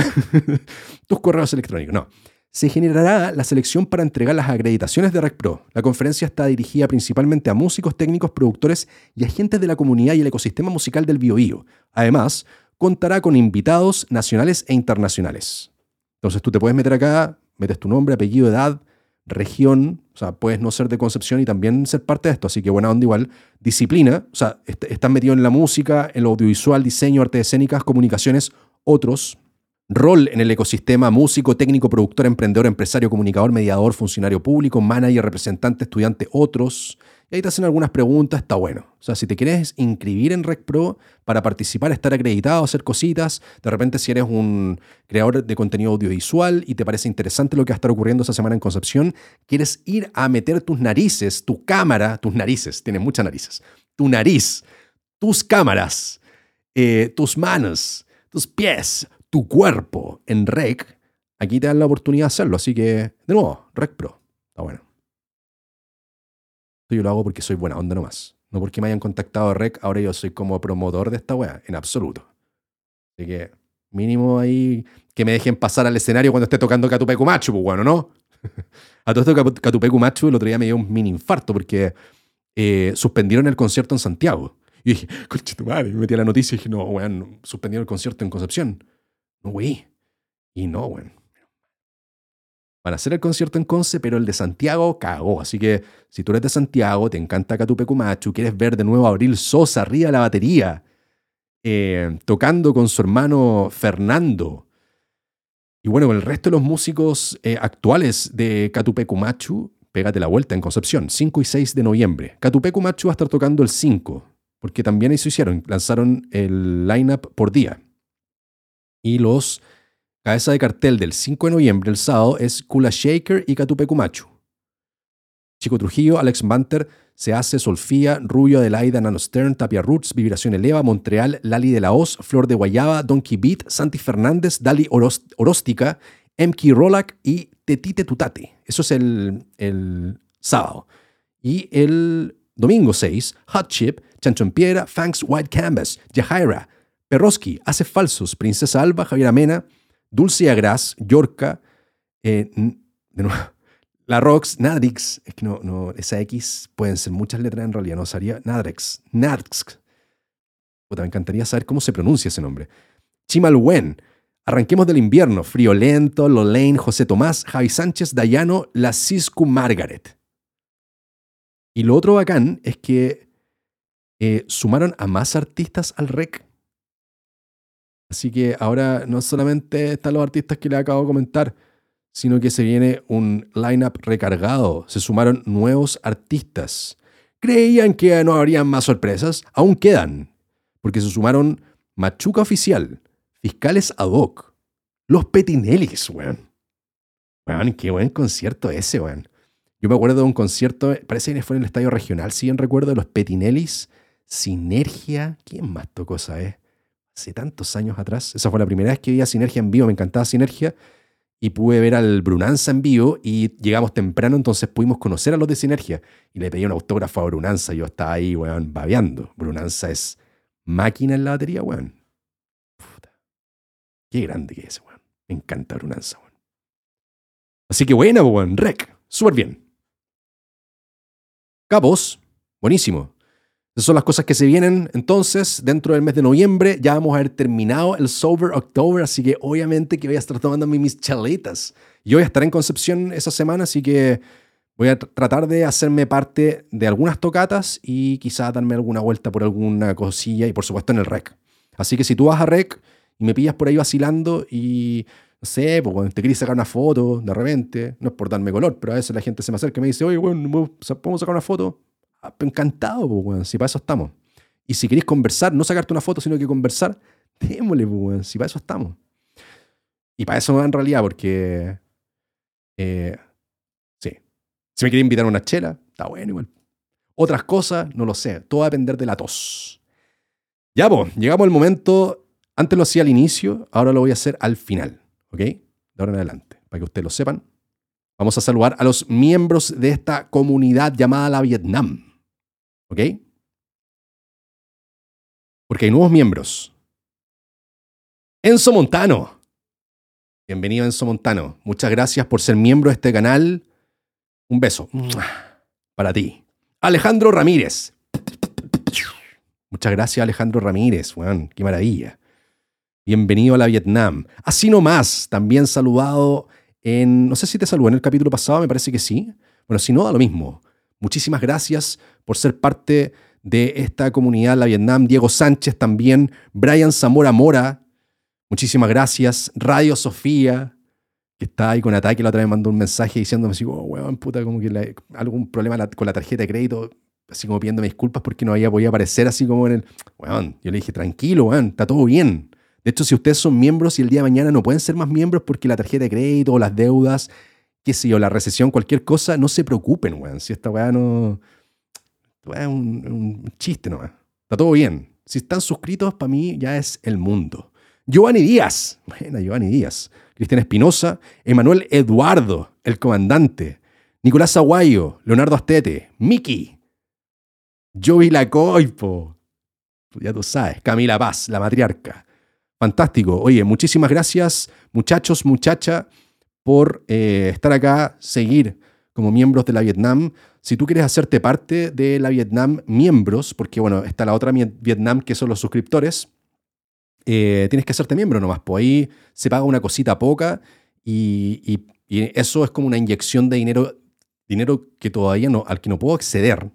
(laughs) tus correos electrónicos. No. Se generará la selección para entregar las acreditaciones de RecPro. La conferencia está dirigida principalmente a músicos, técnicos, productores y agentes de la comunidad y el ecosistema musical del BioBio. Además, contará con invitados nacionales e internacionales. Entonces tú te puedes meter acá, metes tu nombre, apellido, edad, región, o sea, puedes no ser de Concepción y también ser parte de esto, así que buena onda igual. Disciplina, o sea, estás metido en la música, en lo audiovisual, diseño, artes escénicas, comunicaciones, otros. Rol en el ecosistema, músico, técnico, productor, emprendedor, empresario, comunicador, mediador, funcionario público, manager, representante, estudiante, otros. Y ahí te hacen algunas preguntas, está bueno. O sea, si te quieres inscribir en RecPro para participar, estar acreditado, hacer cositas, de repente si eres un creador de contenido audiovisual y te parece interesante lo que va a estar ocurriendo esa semana en Concepción, quieres ir a meter tus narices, tu cámara, tus narices, tienes muchas narices, tu nariz, tus cámaras, eh, tus manos, tus pies, tu cuerpo en Rec, aquí te dan la oportunidad de hacerlo. Así que, de nuevo, RecPro. Está bueno yo lo hago porque soy buena onda nomás. No porque me hayan contactado a Rec, ahora yo soy como promotor de esta wea, en absoluto. Así que mínimo ahí que me dejen pasar al escenario cuando esté tocando Catupecu Macho, pues bueno, ¿no? (laughs) A todo esto, Catupecu Machu el otro día me dio un mini infarto porque eh, suspendieron el concierto en Santiago. Y dije, coche tu madre, me metí a la noticia y dije, no, weón, suspendieron el concierto en Concepción. Güey. Y no, weón. Van a hacer el concierto en Conce, pero el de Santiago cagó. Así que si tú eres de Santiago, te encanta Catupecu Machu, quieres ver de nuevo a Abril Sosa arriba de la batería, eh, tocando con su hermano Fernando, y bueno, con el resto de los músicos eh, actuales de Catupecu Machu, pégate la vuelta en Concepción, 5 y 6 de noviembre. Catupecu Machu va a estar tocando el 5, porque también eso hicieron, lanzaron el lineup por día. Y los cabeza de cartel del 5 de noviembre, el sábado, es Kula Shaker y Catupecu Machu. Chico Trujillo, Alex Banter, se hace Solfía, Rubio, Adelaida, Nano Stern, Tapia Roots, Vibración Eleva, Montreal, Lali de la Oz, Flor de Guayaba, Donkey Beat, Santi Fernández, Dali Oróstica, Emki Rolak y Tetite Tutate. Eso es el, el sábado. Y el domingo 6, Hot Chip, Chancho en Piedra, Fangs White Canvas, Yahaira, Perroski, Hace Falsos, Princesa Alba, Javier Amena, Dulce Agras, Yorca, eh, (laughs) la Rox, Nadrix, es que no, no, esa X pueden ser muchas letras en realidad, no sería Nadrex, Nadrix. me encantaría saber cómo se pronuncia ese nombre. Chimalwen, Arranquemos del invierno, Friolento, Lolaine, José Tomás, Javi Sánchez, Dayano, La Cisco Margaret. Y lo otro bacán es que eh, sumaron a más artistas al REC. Así que ahora no solamente están los artistas que le acabo de comentar, sino que se viene un lineup recargado. Se sumaron nuevos artistas. Creían que no habrían más sorpresas, aún quedan, porque se sumaron Machuca Oficial, Fiscales Ad hoc, Los Petinellis, weón. Weón, qué buen concierto ese, weón. Yo me acuerdo de un concierto, parece que fue en el estadio regional, si bien recuerdo, de los Petinellis, Sinergia. ¿Quién más tocó esa vez? Hace tantos años atrás. Esa fue la primera vez que vi a Sinergia en vivo, me encantaba Sinergia y pude ver al Brunanza en vivo y llegamos temprano, entonces pudimos conocer a los de Sinergia. Y le pedí un autógrafo a Brunanza, yo estaba ahí, weón, babeando. Brunanza es máquina en la batería, weón. Puta. Qué grande que es, weón. Me encanta Brunanza, weón. Así que buena, weón. Rec. Súper bien. Cabos. Buenísimo. Esas son las cosas que se vienen entonces dentro del mes de noviembre. Ya vamos a haber terminado el Sober October, así que obviamente que voy a estar tomando mis chaletas. Yo voy a estar en Concepción esa semana, así que voy a tratar de hacerme parte de algunas tocatas y quizás darme alguna vuelta por alguna cosilla y por supuesto en el rec. Así que si tú vas a rec y me pillas por ahí vacilando y no sé, pues te quieres sacar una foto de repente, no es por darme color, pero a veces la gente se me acerca y me dice, oye, bueno, ¿podemos sacar una foto? Encantado, si para eso estamos. Y si queréis conversar, no sacarte una foto, sino que conversar, démosle, pues, si para eso estamos. Y para eso en realidad, porque. Eh, sí. Si me quiere invitar a una chela, está bueno igual. Otras cosas, no lo sé. Todo va a depender de la tos. Ya, pues, llegamos al momento. Antes lo hacía al inicio, ahora lo voy a hacer al final. ¿Ok? De ahora en adelante. Para que ustedes lo sepan. Vamos a saludar a los miembros de esta comunidad llamada la Vietnam. ¿Ok? Porque hay nuevos miembros. Enzo Montano. Bienvenido Enzo Montano. Muchas gracias por ser miembro de este canal. Un beso. Para ti. Alejandro Ramírez. Muchas gracias Alejandro Ramírez. Bueno, qué maravilla. Bienvenido a la Vietnam. Así nomás, también saludado en, no sé si te saludé en el capítulo pasado, me parece que sí. Bueno, si no, da lo mismo. Muchísimas gracias por ser parte de esta comunidad, la Vietnam. Diego Sánchez también, Brian Zamora Mora, muchísimas gracias. Radio Sofía, que está ahí con ataque, la otra vez mandó un mensaje diciéndome así, oh, weón, puta, como que algún problema con la tarjeta de crédito, así como pidiéndome disculpas porque no había podido aparecer así como en el, weón, yo le dije, tranquilo, weón, está todo bien. De hecho, si ustedes son miembros y el día de mañana no pueden ser más miembros porque la tarjeta de crédito o las deudas qué sé yo, la recesión, cualquier cosa, no se preocupen, weón. Si esta weá no. es un, chiste no Está todo bien. Si están suscritos, para mí ya es el mundo. Giovanni Díaz. (laughs) Buena, Giovanni Díaz. Cristian Espinosa. Emanuel Eduardo, el comandante. Nicolás Aguayo. Leonardo Astete. Miki. Joey Lacoipo. Ya tú sabes. Camila Paz, la matriarca. Fantástico. Oye, muchísimas gracias, muchachos, muchacha por eh, estar acá, seguir como miembros de la Vietnam. Si tú quieres hacerte parte de la Vietnam miembros, porque bueno, está la otra Vietnam que son los suscriptores, eh, tienes que hacerte miembro nomás. Pues ahí se paga una cosita poca y, eso es como una inyección de dinero, dinero que todavía no, al que no puedo acceder.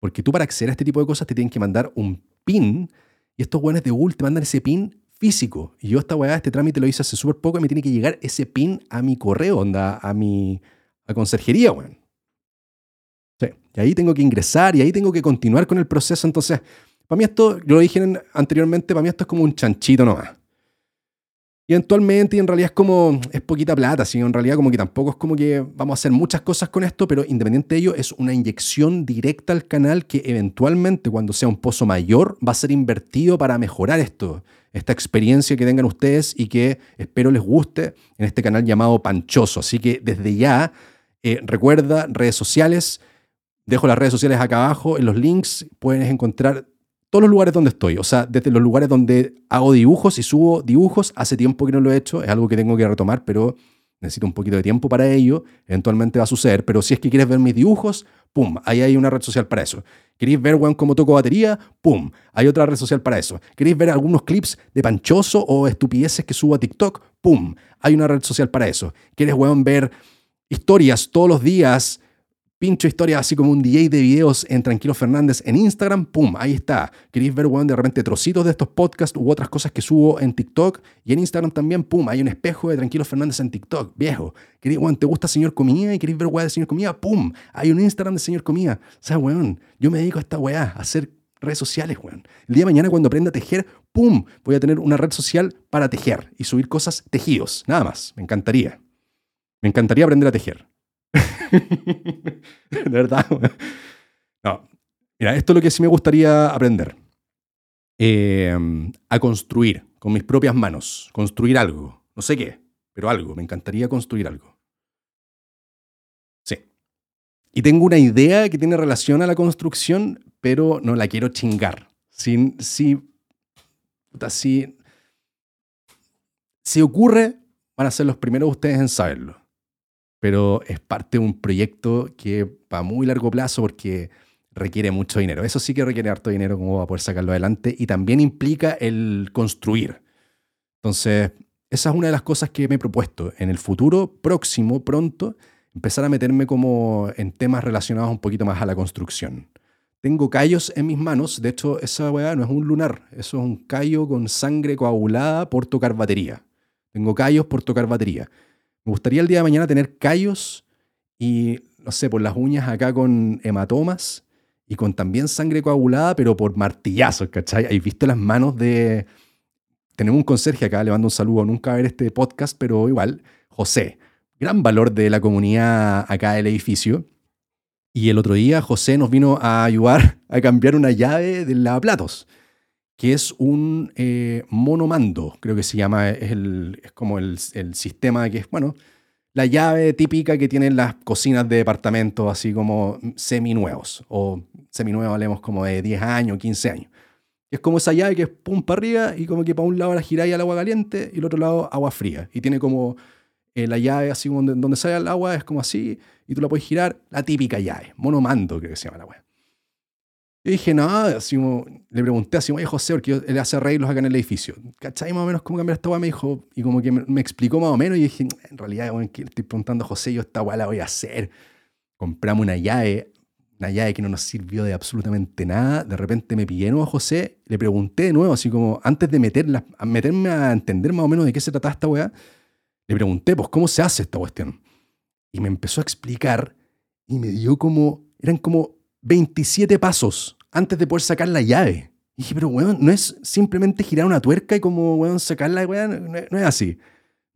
Porque tú para acceder a este tipo de cosas te tienen que mandar un PIN y estos weones de Google te mandan ese PIN físico. Y yo esta weá, este trámite lo hice hace súper poco y me tiene que llegar ese PIN a mi correo, onda, a mi a conserjería, weón. Sí, y ahí tengo que ingresar y ahí tengo que continuar con el proceso. Entonces, para mí esto, yo lo dije anteriormente, para mí esto es como un chanchito nomás. Y eventualmente, y en realidad es como, es poquita plata, ¿sí? en realidad como que tampoco es como que vamos a hacer muchas cosas con esto, pero independiente de ello, es una inyección directa al canal que eventualmente, cuando sea un pozo mayor, va a ser invertido para mejorar esto, esta experiencia que tengan ustedes y que espero les guste en este canal llamado Panchoso. Así que desde ya, eh, recuerda, redes sociales, dejo las redes sociales acá abajo, en los links puedes encontrar todos los lugares donde estoy. O sea, desde los lugares donde hago dibujos y subo dibujos. Hace tiempo que no lo he hecho. Es algo que tengo que retomar, pero necesito un poquito de tiempo para ello. Eventualmente va a suceder. Pero si es que quieres ver mis dibujos, pum, ahí hay una red social para eso. ¿Queréis ver, weón, cómo toco batería? ¡Pum! Hay otra red social para eso. ¿Queréis ver algunos clips de panchoso o estupideces que subo a TikTok? ¡Pum! Hay una red social para eso. ¿Quieres, weón, ver historias todos los días pincho historia así como un DJ de videos en Tranquilo Fernández en Instagram, pum, ahí está. ¿Queréis ver, weón, de repente trocitos de estos podcasts u otras cosas que subo en TikTok? Y en Instagram también, pum, hay un espejo de Tranquilo Fernández en TikTok, viejo. ¿Queréis, weón, te gusta Señor Comida y queréis ver weá de Señor Comida? Pum, hay un Instagram de Señor Comida. O sea, weón, yo me dedico a esta weá, a hacer redes sociales, weón. El día de mañana cuando aprenda a tejer, pum, voy a tener una red social para tejer y subir cosas tejidos, nada más. Me encantaría. Me encantaría aprender a tejer. (laughs) de verdad. No. Mira, esto es lo que sí me gustaría aprender. Em, a construir con mis propias manos. Construir algo. No sé qué, pero algo. Me encantaría construir algo. Sí. Y tengo una idea que tiene relación a la construcción, pero no la quiero chingar. Si, si, si, si ocurre, van a ser los primeros ustedes en saberlo pero es parte de un proyecto que va a muy largo plazo porque requiere mucho dinero. Eso sí que requiere harto dinero como va a poder sacarlo adelante y también implica el construir. Entonces, esa es una de las cosas que me he propuesto. En el futuro próximo, pronto, empezar a meterme como en temas relacionados un poquito más a la construcción. Tengo callos en mis manos, de hecho esa weá no es un lunar, eso es un callo con sangre coagulada por tocar batería. Tengo callos por tocar batería. Me gustaría el día de mañana tener callos y, no sé, por las uñas acá con hematomas y con también sangre coagulada, pero por martillazos, ¿cachai? ¿Habéis visto las manos de... Tenemos un conserje acá, le mando un saludo, nunca a ver este podcast, pero igual, José, gran valor de la comunidad acá del edificio. Y el otro día José nos vino a ayudar a cambiar una llave del lavaplatos que es un eh, monomando, creo que se llama, es, el, es como el, el, sistema que es, bueno, la llave típica que tienen las cocinas de departamento, así como seminuevos, o seminuevos hablemos como de 10 años, 15 años. Es como esa llave que es pum para arriba y como que para un lado la giráis al agua caliente y el otro lado agua fría. Y tiene como eh, la llave así donde, donde sale el agua es como así y tú la puedes girar, la típica llave, monomando creo que se llama la web. Yo dije, no, así le pregunté así, oye José, porque él hace arreglos acá en el edificio. ¿Cachai más o menos cómo cambiar esta weá? Me dijo, y como que me, explicó más o menos, y dije, en realidad, bueno, que estoy preguntando a José, yo esta weá la voy a hacer. Compramos una llave, una llave que no nos sirvió de absolutamente nada. De repente me pillé a José, le pregunté de nuevo, así como antes de meterla, meterme a entender más o menos de qué se trataba esta weá, le pregunté, pues, ¿cómo se hace esta cuestión? Y me empezó a explicar y me dio como, eran como 27 pasos antes de poder sacar la llave. Y dije, pero weón, no es simplemente girar una tuerca y como, weón, sacarla, weón, no, es así.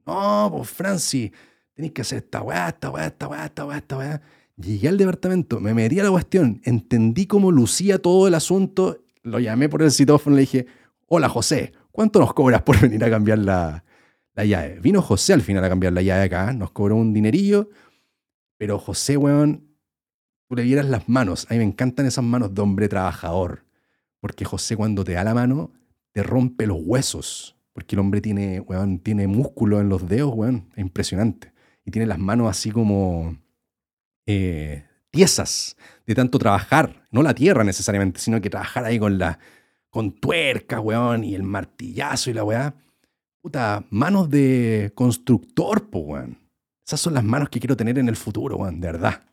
No, pues Francis, tenéis que hacer esta weá, esta weá, esta weá, esta weá, esta weá. Llegué al departamento, me metí a la cuestión, entendí cómo lucía todo el asunto, lo llamé por el citófono y le dije, hola José, ¿cuánto nos cobras por (laughs) venir a cambiar la, la llave? Vino José al final a cambiar la llave acá, nos cobró un dinerillo, pero José, weón, tú le vieras las manos. A mí me encantan esas manos de hombre trabajador. Porque José cuando te da la mano, te rompe los huesos. Porque el hombre tiene, weón, tiene músculo en los dedos, weón. Es impresionante. Y tiene las manos así como eh, tiesas de tanto trabajar, no la tierra necesariamente, sino que trabajar ahí con la con tuerca, weón, y el martillazo y la weá. Puta, manos de constructor, po, weón. Esas son las manos que quiero tener en el futuro, weón, de verdad.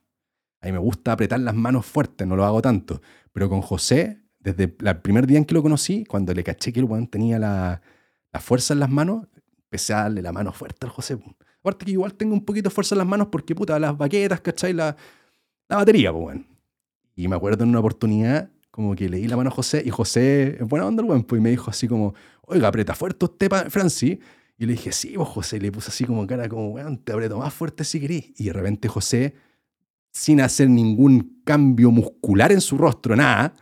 A mí me gusta apretar las manos fuertes, no lo hago tanto. Pero con José, desde el primer día en que lo conocí, cuando le caché que el weón tenía la, la fuerza en las manos, empecé a darle la mano fuerte al José. Aparte que igual tengo un poquito de fuerza en las manos porque, puta, las baquetas, ¿cachai? La, la batería, pues, weón. Y me acuerdo en una oportunidad, como que le di la mano a José, y José, es buena onda, weón, pues, y me dijo así como, oiga, aprieta fuerte usted, Francis. Y le dije, sí, vos, José. Y le puse así como cara, como, weón, te aprieto más fuerte si querís. Y de repente José, sin hacer ningún cambio muscular en su rostro, nada,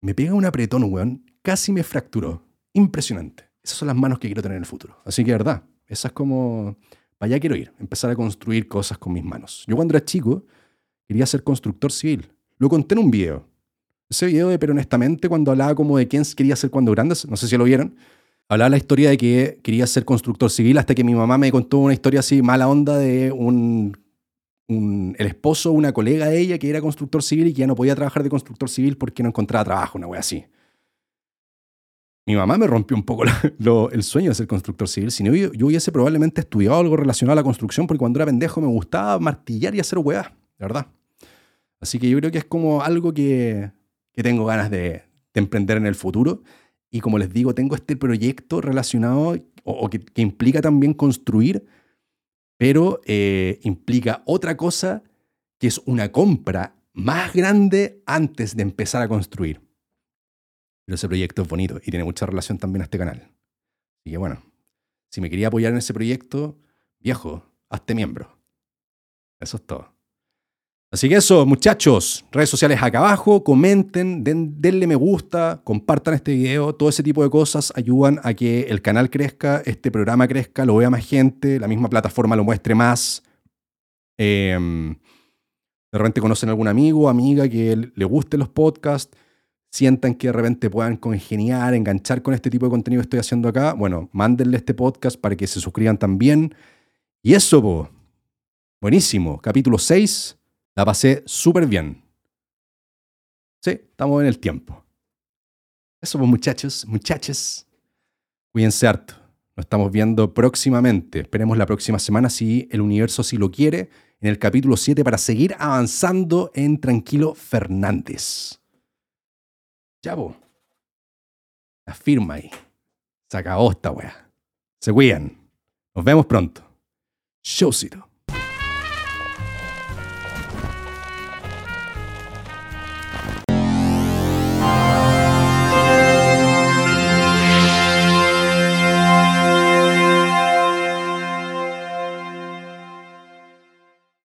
me pega un apretón, weón. Casi me fracturó. Impresionante. Esas son las manos que quiero tener en el futuro. Así que, verdad, esa es como, para allá quiero ir, empezar a construir cosas con mis manos. Yo cuando era chico quería ser constructor civil. Lo conté en un video. Ese video de Pero Honestamente, cuando hablaba como de quién quería ser cuando grandes, no sé si lo vieron, hablaba la historia de que quería ser constructor civil hasta que mi mamá me contó una historia así mala onda de un, el esposo, una colega de ella que era constructor civil y que ya no podía trabajar de constructor civil porque no encontraba trabajo, una wea así. Mi mamá me rompió un poco el sueño de ser constructor civil. Si no, yo, yo, hubiese probablemente estudiado algo relacionado a la construcción porque cuando era pendejo me gustaba martillar y hacer weá, de verdad. Así que yo creo que es como algo que, que tengo ganas de, de emprender en el futuro. Y como les digo, tengo este proyecto relacionado o, que, implica también construir, pero eh, implica otra cosa que es una compra más grande antes de empezar a construir. Pero ese proyecto es bonito y tiene mucha relación también a este canal. Así que bueno, si me quería apoyar en ese proyecto, viejo, hazte miembro. Eso es todo. Así que eso, muchachos, redes sociales acá abajo, comenten, denle me gusta, compartan este video, todo ese tipo de cosas ayudan a que el canal crezca, este programa crezca, lo vea más gente, la misma plataforma lo muestre más. Em, de repente conocen a algún amigo, amiga que le guste los podcasts, sientan que de repente puedan congeniar, enganchar con este tipo de contenido que estoy haciendo acá, bueno, mándenle este podcast para que se suscriban también. Y eso, buenísimo, capítulo 6 la pasé súper bien. Sí, estamos en el tiempo. Eso pues muchachos, muchachas. Cuídense harto. Nos estamos viendo próximamente. Esperemos la próxima semana si el universo si lo quiere en el capítulo 7 para seguir avanzando en Tranquilo Fernández. Chavo. La firma ahí. Se acabó esta wea. Se cuidan. Nos vemos pronto. Showcito.